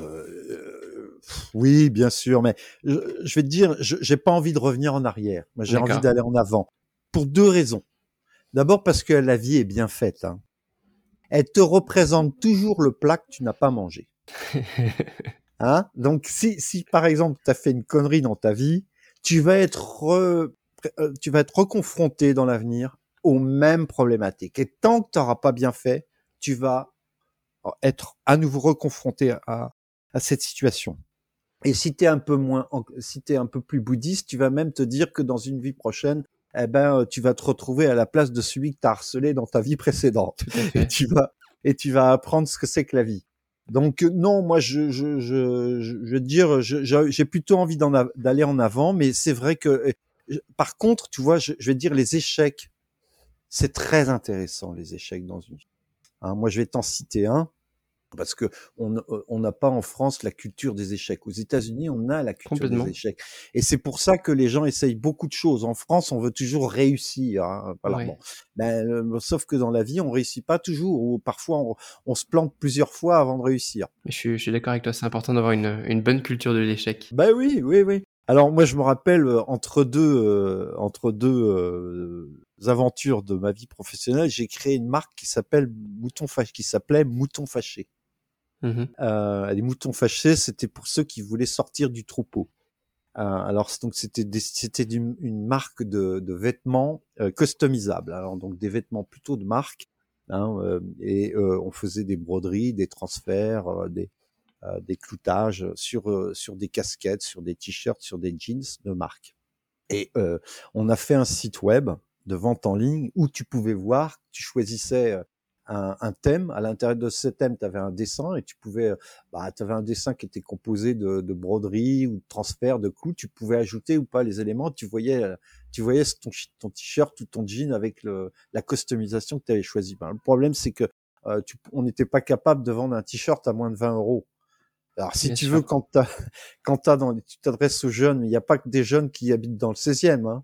oui, bien sûr, mais je, vais te dire, je j'ai pas envie de revenir en arrière. Moi, j'ai envie d'aller en avant pour deux raisons. D'abord parce que la vie est bien faite. Hein. Elle te représente toujours le plat que tu n'as pas mangé. <laughs> hein? Donc, si, si par exemple tu as fait une connerie dans ta vie, tu vas être euh, tu vas être reconfronté dans l'avenir aux mêmes problématiques. Et tant que tu n'auras pas bien fait, tu vas être à nouveau reconfronté à, à cette situation. Et si tu es un peu moins, si tu un peu plus bouddhiste, tu vas même te dire que dans une vie prochaine, eh ben, euh, tu vas te retrouver à la place de celui que tu as harcelé dans ta vie précédente. Et tu vas, et tu vas apprendre ce que c'est que la vie. Donc euh, non, moi je je je je, veux dire, j'ai plutôt envie d'aller en avant, mais c'est vrai que euh, par contre, tu vois, je, je vais dire les échecs, c'est très intéressant les échecs dans une. Hein, moi, je vais t'en citer un parce que on euh, n'a pas en France la culture des échecs. Aux États-Unis, on a la culture des échecs, et c'est pour ça que les gens essayent beaucoup de choses. En France, on veut toujours réussir. Hein, voilà, bon. ben, euh, sauf que dans la vie, on réussit pas toujours, ou parfois on, se plante plusieurs fois avant de réussir. Mais je suis, je suis d'accord avec toi, c'est important d'avoir une, une, bonne culture de l'échec. Ben oui, oui, oui. Alors moi, je me rappelle euh, entre deux, entre deux aventures de ma vie professionnelle, j'ai créé une marque qui s'appelle Mouton qui s'appelait Mouton Fâché. Mmh euh, les moutons fâchés, c'était pour ceux qui voulaient sortir du troupeau. Euh, alors donc c'était c'était une marque de, de vêtements euh, customisables. Alors donc des vêtements plutôt de marque. Hein, euh, et euh, on faisait des broderies, des transferts, des des cloutages sur sur des casquettes, sur des t-shirts, sur des jeans de marque. Et on a fait un site web de vente en ligne où tu pouvais voir, tu choisissais un, un, thème. À l'intérieur de ce thème, tu avais un dessin et tu pouvais, bah, tu avais un dessin qui était composé de, de broderie ou de transfert de clous. Tu pouvais ajouter ou pas les éléments. Tu voyais, tu voyais ton, ton t-shirt ou ton jean avec le, la customisation que tu avais choisi. Ben, le problème, c'est que euh, tu, on n'était pas capable de vendre un t-shirt à moins de 20 euros. Alors, si tu veux, quand, as, <laughs> quand as dans, tu t'adresses aux jeunes, il n'y a pas que des jeunes qui habitent dans le 16e. Hein.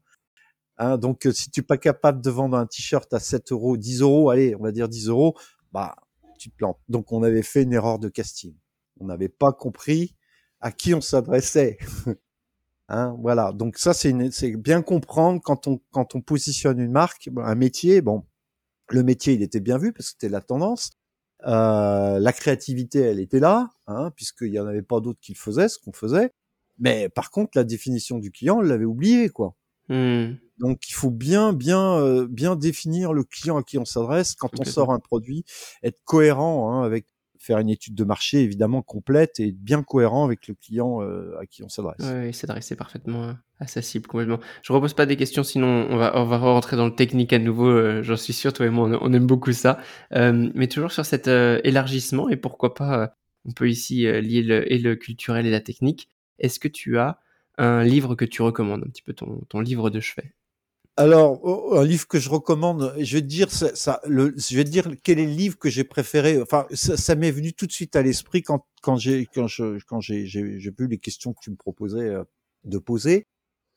Hein, donc, euh, si tu n'es pas capable de vendre un t-shirt à 7 euros, 10 euros, allez, on va dire 10 euros, bah, tu te plantes. Donc, on avait fait une erreur de casting. On n'avait pas compris à qui on s'adressait. <laughs> hein, voilà. Donc, ça, c'est bien comprendre quand on, quand on positionne une marque, un métier. Bon, le métier, il était bien vu parce que c'était la tendance. Euh, la créativité, elle était là, hein, puisqu'il n'y en avait pas d'autres qui le faisaient, ce qu'on faisait. Mais par contre, la définition du client, on l'avait oublié, quoi. Mmh. Donc il faut bien, bien, euh, bien définir le client à qui on s'adresse quand on sort un produit, être cohérent hein, avec faire une étude de marché évidemment complète et bien cohérent avec le client euh, à qui on s'adresse. Oui, s'adresser parfaitement à sa cible complètement. Je repose pas des questions, sinon on va on va rentrer dans le technique à nouveau. Euh, j'en suis sûr, toi et moi, on, aime beaucoup ça. mais toujours sur cet élargissement et pourquoi pas, on peut ici lier le, et le culturel et la technique. Est-ce que tu as un livre que tu recommandes, un petit peu ton, ton livre de chevet? Alors, oh, un livre que je recommande, je vais te dire ça, le, je vais te dire quel est le livre que j'ai préféré. Enfin, ça, m'est venu tout de suite à l'esprit quand quand j'ai quand je quand j'ai j'ai vu les questions que tu me proposais euh, de poser.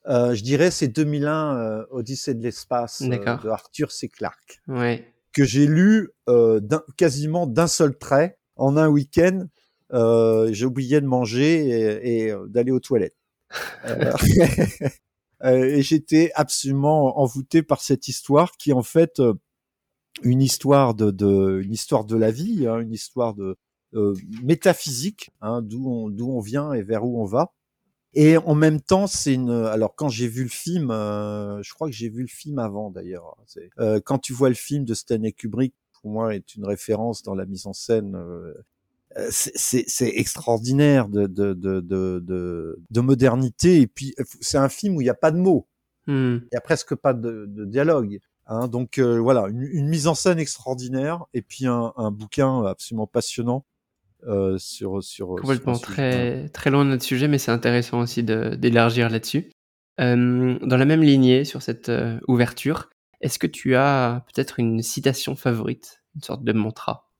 Euh, je dirais c'est 2001 euh, Odyssée de l'espace euh, de Arthur C. Clarke, ouais. que j'ai lu quasiment d'un seul trait en un week-end. j'ai oublié de manger et, et d'aller aux toilettes. <laughs> <laughs> Euh, et j'étais absolument envoûté par cette histoire qui en fait euh, une histoire de, de, une histoire de la vie, hein, une histoire de euh, métaphysique, hein, d'où on, d'où on vient et vers où on va. Et en même temps, c'est une. Alors quand j'ai vu le film, je crois que j'ai vu le film avant d'ailleurs. Euh, quand tu vois le film de Stanley Kubrick, pour moi, est une référence dans la mise en scène euh, c'est extraordinaire de, de, de, de, de modernité. Et puis, c'est un film où il n'y a pas de mots. Hmm. Il y a presque pas de, de dialogue. Hein, donc euh, voilà, une, une, mise en scène extraordinaire et puis un, un bouquin absolument passionnant euh, sur sur complètement très très loin de notre sujet, mais c'est intéressant aussi d'élargir là-dessus. Euh, dans la même lignée sur cette euh, ouverture, est-ce que tu as peut-être une citation favorite, une sorte de mantra?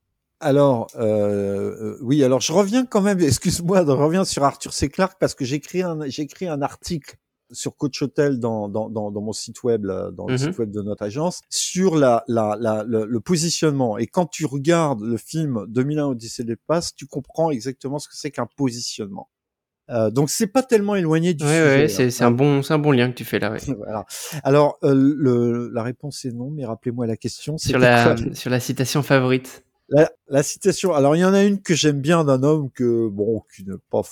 Alors, euh, oui, alors je reviens quand même, <laughs> excuse-moi, je reviens sur Arthur C. Clarke parce que j'ai écrit un, j'ai écrit un article sur Coach Hotel dans, dans, dans, dans mon site web, dans le mhm. site web de notre agence, sur la, la, la le, positionnement. Et quand tu regardes le film 2001 Odyssée de l'espace, tu comprends exactement ce que c'est qu'un positionnement. Euh, donc c'est pas tellement éloigné du ouais, sujet. Ouais, c'est hein. un bon, c'est un bon lien que tu fais là. Ouais. <laughs> voilà. Alors euh, le, la réponse est non, mais rappelez-moi la question. Sur la, sur la citation favorite. La, la, citation. Alors il y en a une que j'aime bien d'un homme que bon, qui n'est pas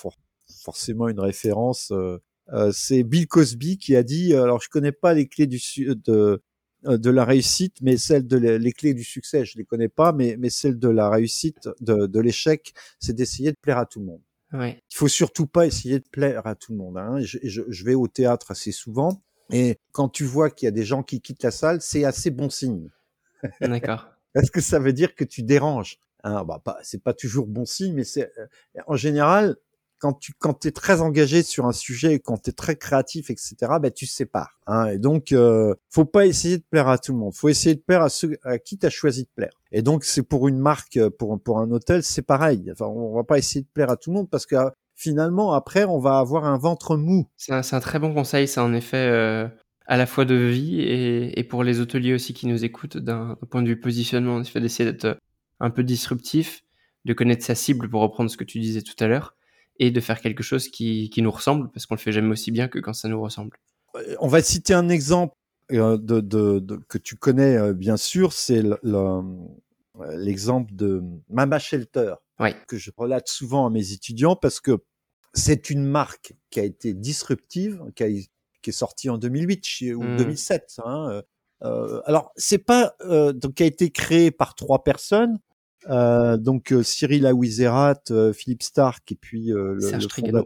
forcément une référence. Euh, euh, c'est Bill Cosby qui a dit. Alors je connais pas les clés du de de la réussite, mais celle de les clés du succès, je les connais pas, mais mais celle de la réussite, de, de l'échec, c'est d'essayer de plaire à tout le monde. Ouais. Il faut surtout pas essayer de plaire à tout le monde. Hein. Je, je, je, vais au théâtre assez souvent et quand tu vois qu'il y a des gens qui quittent la salle, c'est assez bon signe. D'accord. Est-ce que ça veut dire que tu déranges? Hein, bah, pas, C'est pas toujours bon signe, mais c'est euh, en général quand tu quand es très engagé sur un sujet, quand tu es très créatif, etc. Ben tu sépares. Hein, et donc, euh, faut pas essayer de plaire à tout le monde. Faut essayer de plaire à ceux à qui tu as choisi de plaire. Et donc, c'est pour une marque, pour pour un hôtel, c'est pareil. Enfin, on va pas essayer de plaire à tout le monde parce que finalement, après, on va avoir un ventre mou. C'est un, un, très bon conseil, ça en effet. Euh à la fois de vie et, et, pour les hôteliers aussi qui nous écoutent d'un point de vue positionnement, en effet d'essayer d'être un peu disruptif, de connaître sa cible pour reprendre ce que tu disais tout à l'heure, et de faire quelque chose qui, qui nous ressemble, parce qu'on le fait jamais aussi bien que quand ça nous ressemble. On va citer un exemple euh, de, de, de, que tu connais euh, bien sûr, c'est l'exemple de Mama Shelter, que je relate souvent à mes étudiants parce que c'est une marque qui a été disruptive, qui a, qui est sortie en 2008 ou 2007. Mmh. Hein. Euh, euh, alors c'est pas euh, donc qui a été créé par trois personnes. Euh, donc euh, Cyril Aouizerat, euh, Philippe Stark et puis le, Serge le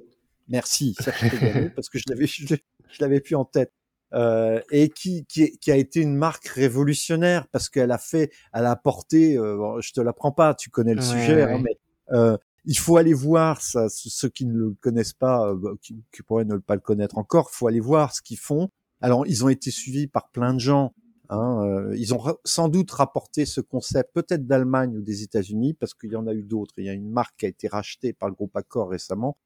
Merci Serge <laughs> parce que je l'avais je, l'avais plus en tête. Euh, et qui, qui, qui, a été une marque révolutionnaire parce qu'elle a fait, elle a apporté, euh, je te l'apprends pas, tu connais le sujet, hein, mais euh, il faut aller voir ça, ceux qui ne le connaissent pas, bah, qui, qui, pourraient ne pas le connaître encore, il faut aller voir ce qu'ils font. Alors ils ont été suivis par plein de gens Hein, euh, ils ont sans doute rapporté ce concept peut-être d'Allemagne ou des États-Unis parce qu'il y en a eu d'autres. Il y a une marque qui a été rachetée par le groupe Accor récemment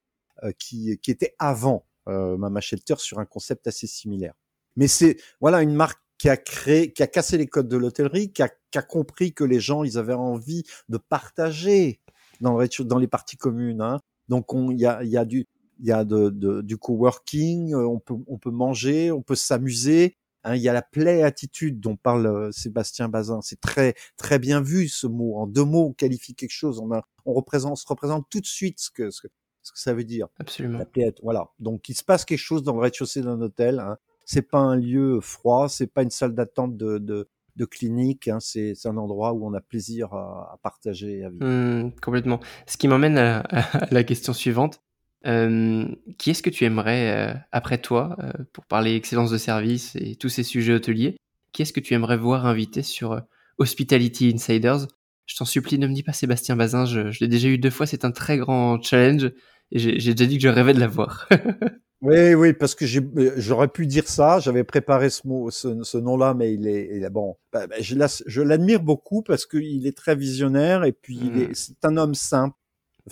euh, qui, qui était avant euh, Mama Shelter sur un concept assez similaire. Mais c'est voilà une marque qui a créé, qui a cassé les codes de l'hôtellerie, qui a, qui a compris que les gens ils avaient envie de partager dans, le, dans les parties communes. Hein. Donc il y a, y a du il y a de, de, du coworking, on peut on peut manger, on peut s'amuser Hein, il y a la play attitude dont parle euh, Sébastien Bazin. C'est très très bien vu ce mot. En deux mots, on qualifie quelque chose. On, a, on représente, se représente tout de suite ce que, ce que, ce que ça veut dire. Absolument. La play, voilà. Donc il se passe quelque chose dans le rez-de-chaussée d'un hôtel. Hein. C'est pas un lieu froid. C'est pas une salle d'attente de, de, de clinique. Hein. C'est un endroit où on a plaisir à, à partager. À vivre. Mmh, complètement. Ce qui m'emmène à, <laughs> à, la question suivante. Euh, qui est-ce que tu aimerais, euh, après toi, euh, pour parler excellence de service et tous ces sujets hôteliers, qui est-ce que tu aimerais voir invité sur Hospitality Insiders? Je t'en supplie, ne me dis pas Sébastien Bazin, je, je l'ai déjà eu deux fois, c'est un très grand challenge et j'ai déjà dit que je rêvais de l'avoir. <laughs> oui, oui, parce que j'aurais pu dire ça, j'avais préparé ce, mot, ce, ce nom-là, mais il est, il est bon. Bah, bah, je l'admire beaucoup parce qu'il est très visionnaire et puis mmh. c'est un homme simple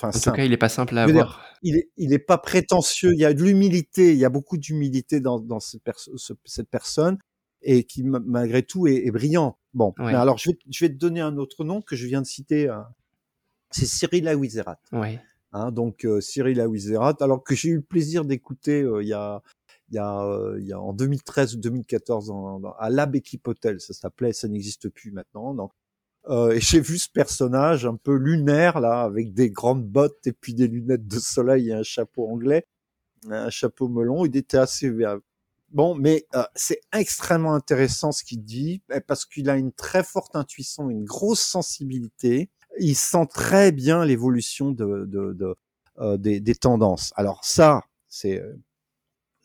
en tout cas, il n'est pas simple à avoir. il est, il est pas prétentieux. Il y a de l'humilité. Il y a beaucoup d'humilité dans, dans cette, cette, personne et qui, malgré tout, est, est brillant. Bon, alors je vais, je vais te donner un autre nom que je viens de citer. Hein. C'est Cyril Aouizerat. Ouais. Hein, donc euh, Cyril Aouizerat, alors que j'ai eu le plaisir d'écouter euh, il y a il y a, euh, il y a en 2013 ou 2014 à Lab Equipe Hotel, ça s'appelait, ça n'existe plus maintenant. Donc, euh, et j'ai vu ce personnage un peu lunaire là, avec des grandes bottes et puis des lunettes de soleil et un chapeau anglais, un chapeau melon. Il était assez bon, mais euh, c'est extrêmement intéressant ce qu'il dit eh, parce qu'il a une très forte intuition, une grosse sensibilité. Il sent très bien l'évolution de, de, de euh, des, des, tendances. Alors ça, c'est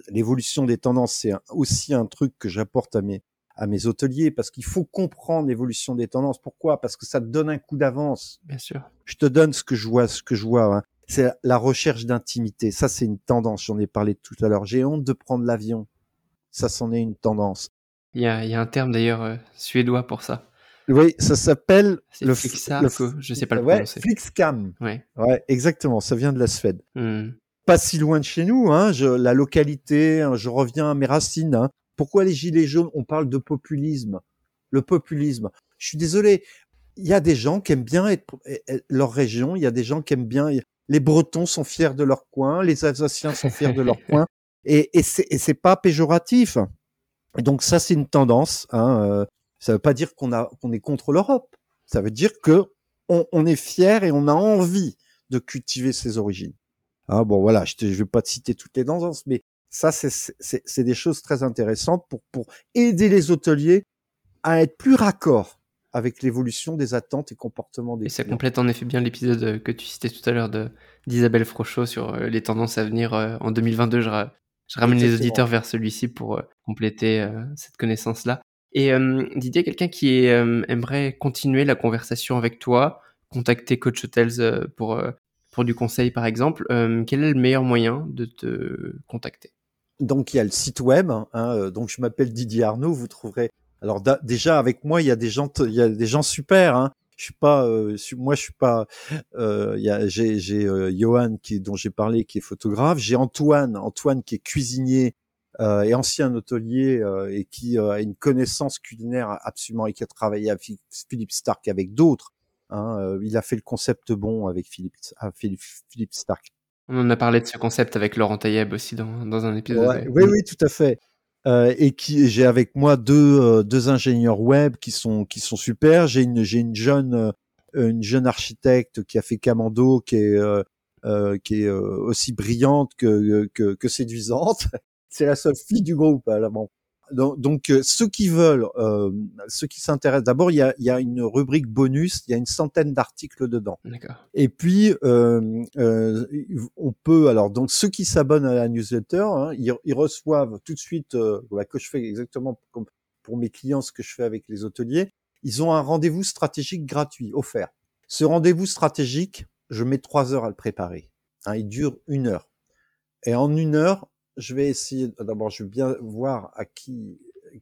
l'évolution des tendances, c'est aussi un truc que j'apporte à mes à mes hôteliers parce qu'il faut comprendre l'évolution des tendances. Pourquoi? Parce que ça te donne un coup d'avance. Bien sûr. Je te donne ce que je vois, ce que je vois. Hein. C'est la recherche d'intimité. Ça, c'est une tendance. J'en ai parlé tout à l'heure. J'ai honte de prendre l'avion. Ça, c'en est une tendance. Il y a, il y a un terme d'ailleurs euh, suédois pour ça. Oui, ça s'appelle le Flixa, le je sais pas le ouais, prononcer. Flixcam. Ouais. Ouais, exactement. Ça vient de la Suède. Hmm. Pas si loin de chez nous, hein. Je, la localité. hein, je reviens à mes racines. Hein. Pourquoi les gilets jaunes On parle de populisme? Le populisme. Je suis désolé. Il y a des gens qui aiment bien être leur région. Il y a des gens qui aiment bien. Les Bretons sont fiers de leur coin. Les Alsaciens sont fiers de leur <laughs> coin. Et, c'est et c'est pas péjoratif. Et donc ça, c'est une tendance. Hein. euh, Ça veut pas dire qu'on est contre l'Europe. Ça veut dire que on, on est fier et on a envie de cultiver ses origines. Ah bon, voilà, je ne vais pas te citer toutes les tendances, mais ça, c'est- des choses très intéressantes pour, pour aider les hôteliers à être plus raccord avec l'évolution des attentes et comportements des Et ça clients. complète en effet bien l'épisode euh, que tu citais tout à l'heure d'Isabelle Frochot sur euh, les tendances à venir euh, en 2022. Je, ra- je ramène les auditeurs vers celui-ci pour compléter cette connaissance-là. Et euh, Didier, quelqu'un qui euh, aimerait continuer la conversation avec toi, contacter Coach Hotels euh, pour, pour du conseil par exemple, quel est le meilleur moyen de te contacter? Donc il y a le site web. Hein, donc je m'appelle Didier Arnaud. Vous trouverez. Alors déjà avec moi, il y a des gens, il y a des gens super. Hein. Je suis pas, euh, moi je suis pas. euh, j'ai, euh, Johan qui, dont j'ai parlé, qui est photographe. J'ai Antoine, Antoine qui est cuisinier et ancien hôtelier euh, et qui euh, a une connaissance culinaire absolument et qui a travaillé Phi- Philippe Stark avec d'autres. Hein, euh, il a fait le concept bon avec Philippe, à Philippe, Philippe Stark. On en a parlé de ce concept avec Laurent Taïeb aussi dans, dans un épisode. Ouais, oui, oui, tout à fait. Euh, et qui j'ai avec moi deux euh, deux ingénieurs web qui sont qui sont super. J'ai une j'ai une jeune euh, une jeune architecte qui a fait Camando qui est euh, euh, qui est euh, aussi brillante que que, que séduisante. C'est la seule fille du groupe. là, bon. Donc, donc, euh, ceux qui veulent, euh, ceux qui s'intéressent, d'abord il y a y a une rubrique bonus. Il y a une centaine d'articles dedans. Et puis, euh, on peut, alors, donc ceux qui s'abonnent à la newsletter, hein, ils, ils reçoivent tout de suite, euh, bah, que je fais exactement comme pour mes clients, ce que je fais avec les hôteliers, ils ont un rendez-vous stratégique gratuit offert. Ce rendez-vous stratégique, je mets trois heures à le préparer. Hein, il dure une heure. Et en une heure, je vais essayer, d'abord, je vais bien voir à qui,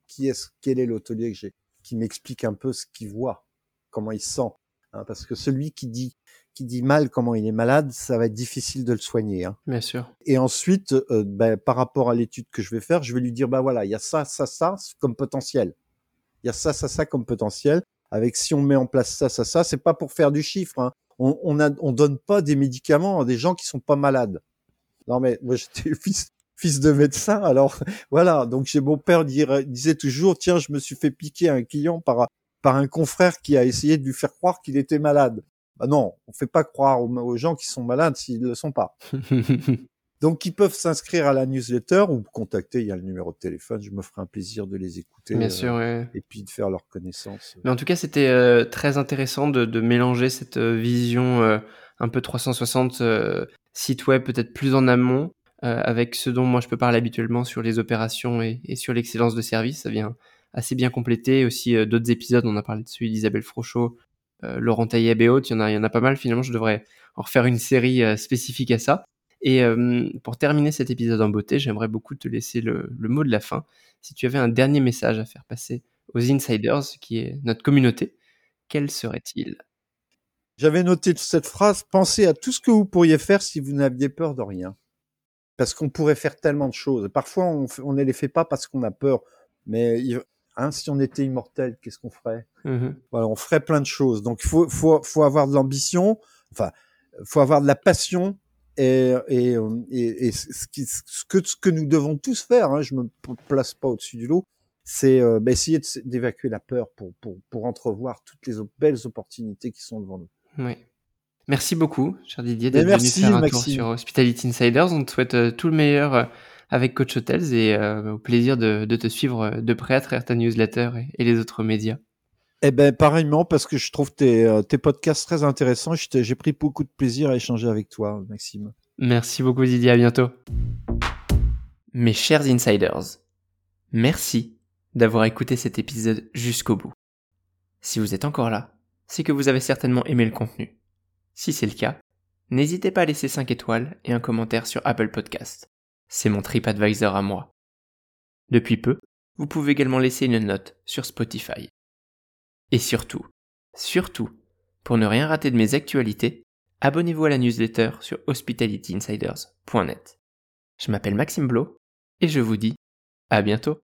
qui est, quel est l'hôtelier que j'ai, qui m'explique un peu ce qu'il voit, comment il sent. Hein, parce que celui qui dit qui dit mal comment il est malade, ça va être difficile de le soigner. Hein. Bien sûr. Et ensuite, euh, ben, par rapport à l'étude que je vais faire, je vais lui dire bah voilà, il y a ça, ça, ça comme potentiel. Il y a ça, ça, ça comme potentiel. Avec si on met en place ça, ça, ça, c'est pas pour faire du chiffre. Hein. On, on, a, on donne pas des médicaments à des gens qui sont pas malades. Non mais moi <laughs> j'étais fils fils de médecin, alors <laughs> voilà. Donc j'ai mon père dirait, disait toujours tiens, je me suis fait piquer un client par par un confrère qui a essayé de lui faire croire qu'il était malade. Bah non, on fait pas croire aux, aux gens qui sont malades s'ils ne le sont pas. <laughs> Donc, ils peuvent s'inscrire à la newsletter ou contacter. Il y a le numéro de téléphone. Je me ferai un plaisir de les écouter. Bien euh, sûr, ouais. Et puis de faire leur connaissance. Mais en tout cas, c'était euh, très intéressant de, de mélanger cette euh, vision euh, un peu 360 euh, site web, peut-être plus en amont, avec ce dont moi je peux parler habituellement sur les opérations et, sur l'excellence de service. Ça vient assez bien compléter. Aussi, euh, d'autres épisodes, on a parlé de celui d'Isabelle Frochot, euh, Laurent Tailleb et autres. Il y, en a, il y en a pas mal. Finalement, je devrais en refaire une série euh, spécifique à ça. Et euh, pour terminer cet épisode en beauté, j'aimerais beaucoup te laisser le, le mot de la fin. Si tu avais un dernier message à faire passer aux insiders, qui est notre communauté, quel serait-il? J'avais noté cette phrase, pensez à tout ce que vous pourriez faire si vous n'aviez peur de rien. Parce qu'on pourrait faire tellement de choses. Parfois, on, on ne les fait pas parce qu'on a peur. Mais hein, si on était immortel, qu'est-ce qu'on ferait? Mmh. Voilà, on ferait plein de choses. Donc, il faut, faut, faut avoir de l'ambition, enfin, faut avoir de la passion et, et, et, et ce, qui, ce, que, ce que nous devons tous faire, hein, je me place pas au-dessus du lot, c'est euh, bah, essayer d'évacuer la peur pour, pour, pour entrevoir toutes les belles opportunités qui sont devant nous. Oui. Merci beaucoup, cher Didier, d'être venu faire un Maxime. tour sur Hospitality Insiders. On te souhaite euh, tout le meilleur euh, avec Coach Hotels et euh, au plaisir de, de, te suivre de près à travers ta newsletter et, et les autres médias. Eh ben, pareillement, parce que je trouve tes, tes podcasts très intéressants. J'ai pris beaucoup de plaisir à échanger avec toi, Maxime. Merci beaucoup, Didier. À bientôt. Mes chers insiders, merci d'avoir écouté cet épisode jusqu'au bout. Si vous êtes encore là, c'est que vous avez certainement aimé le contenu. Si c'est le cas, n'hésitez pas à laisser 5 étoiles et un commentaire sur Apple Podcast. C'est mon TripAdvisor à moi. Depuis peu, vous pouvez également laisser une note sur Spotify. Et surtout, surtout, pour ne rien rater de mes actualités, abonnez-vous à la newsletter sur hospitalityinsiders.net. Je m'appelle Maxime Blo et je vous dis à bientôt.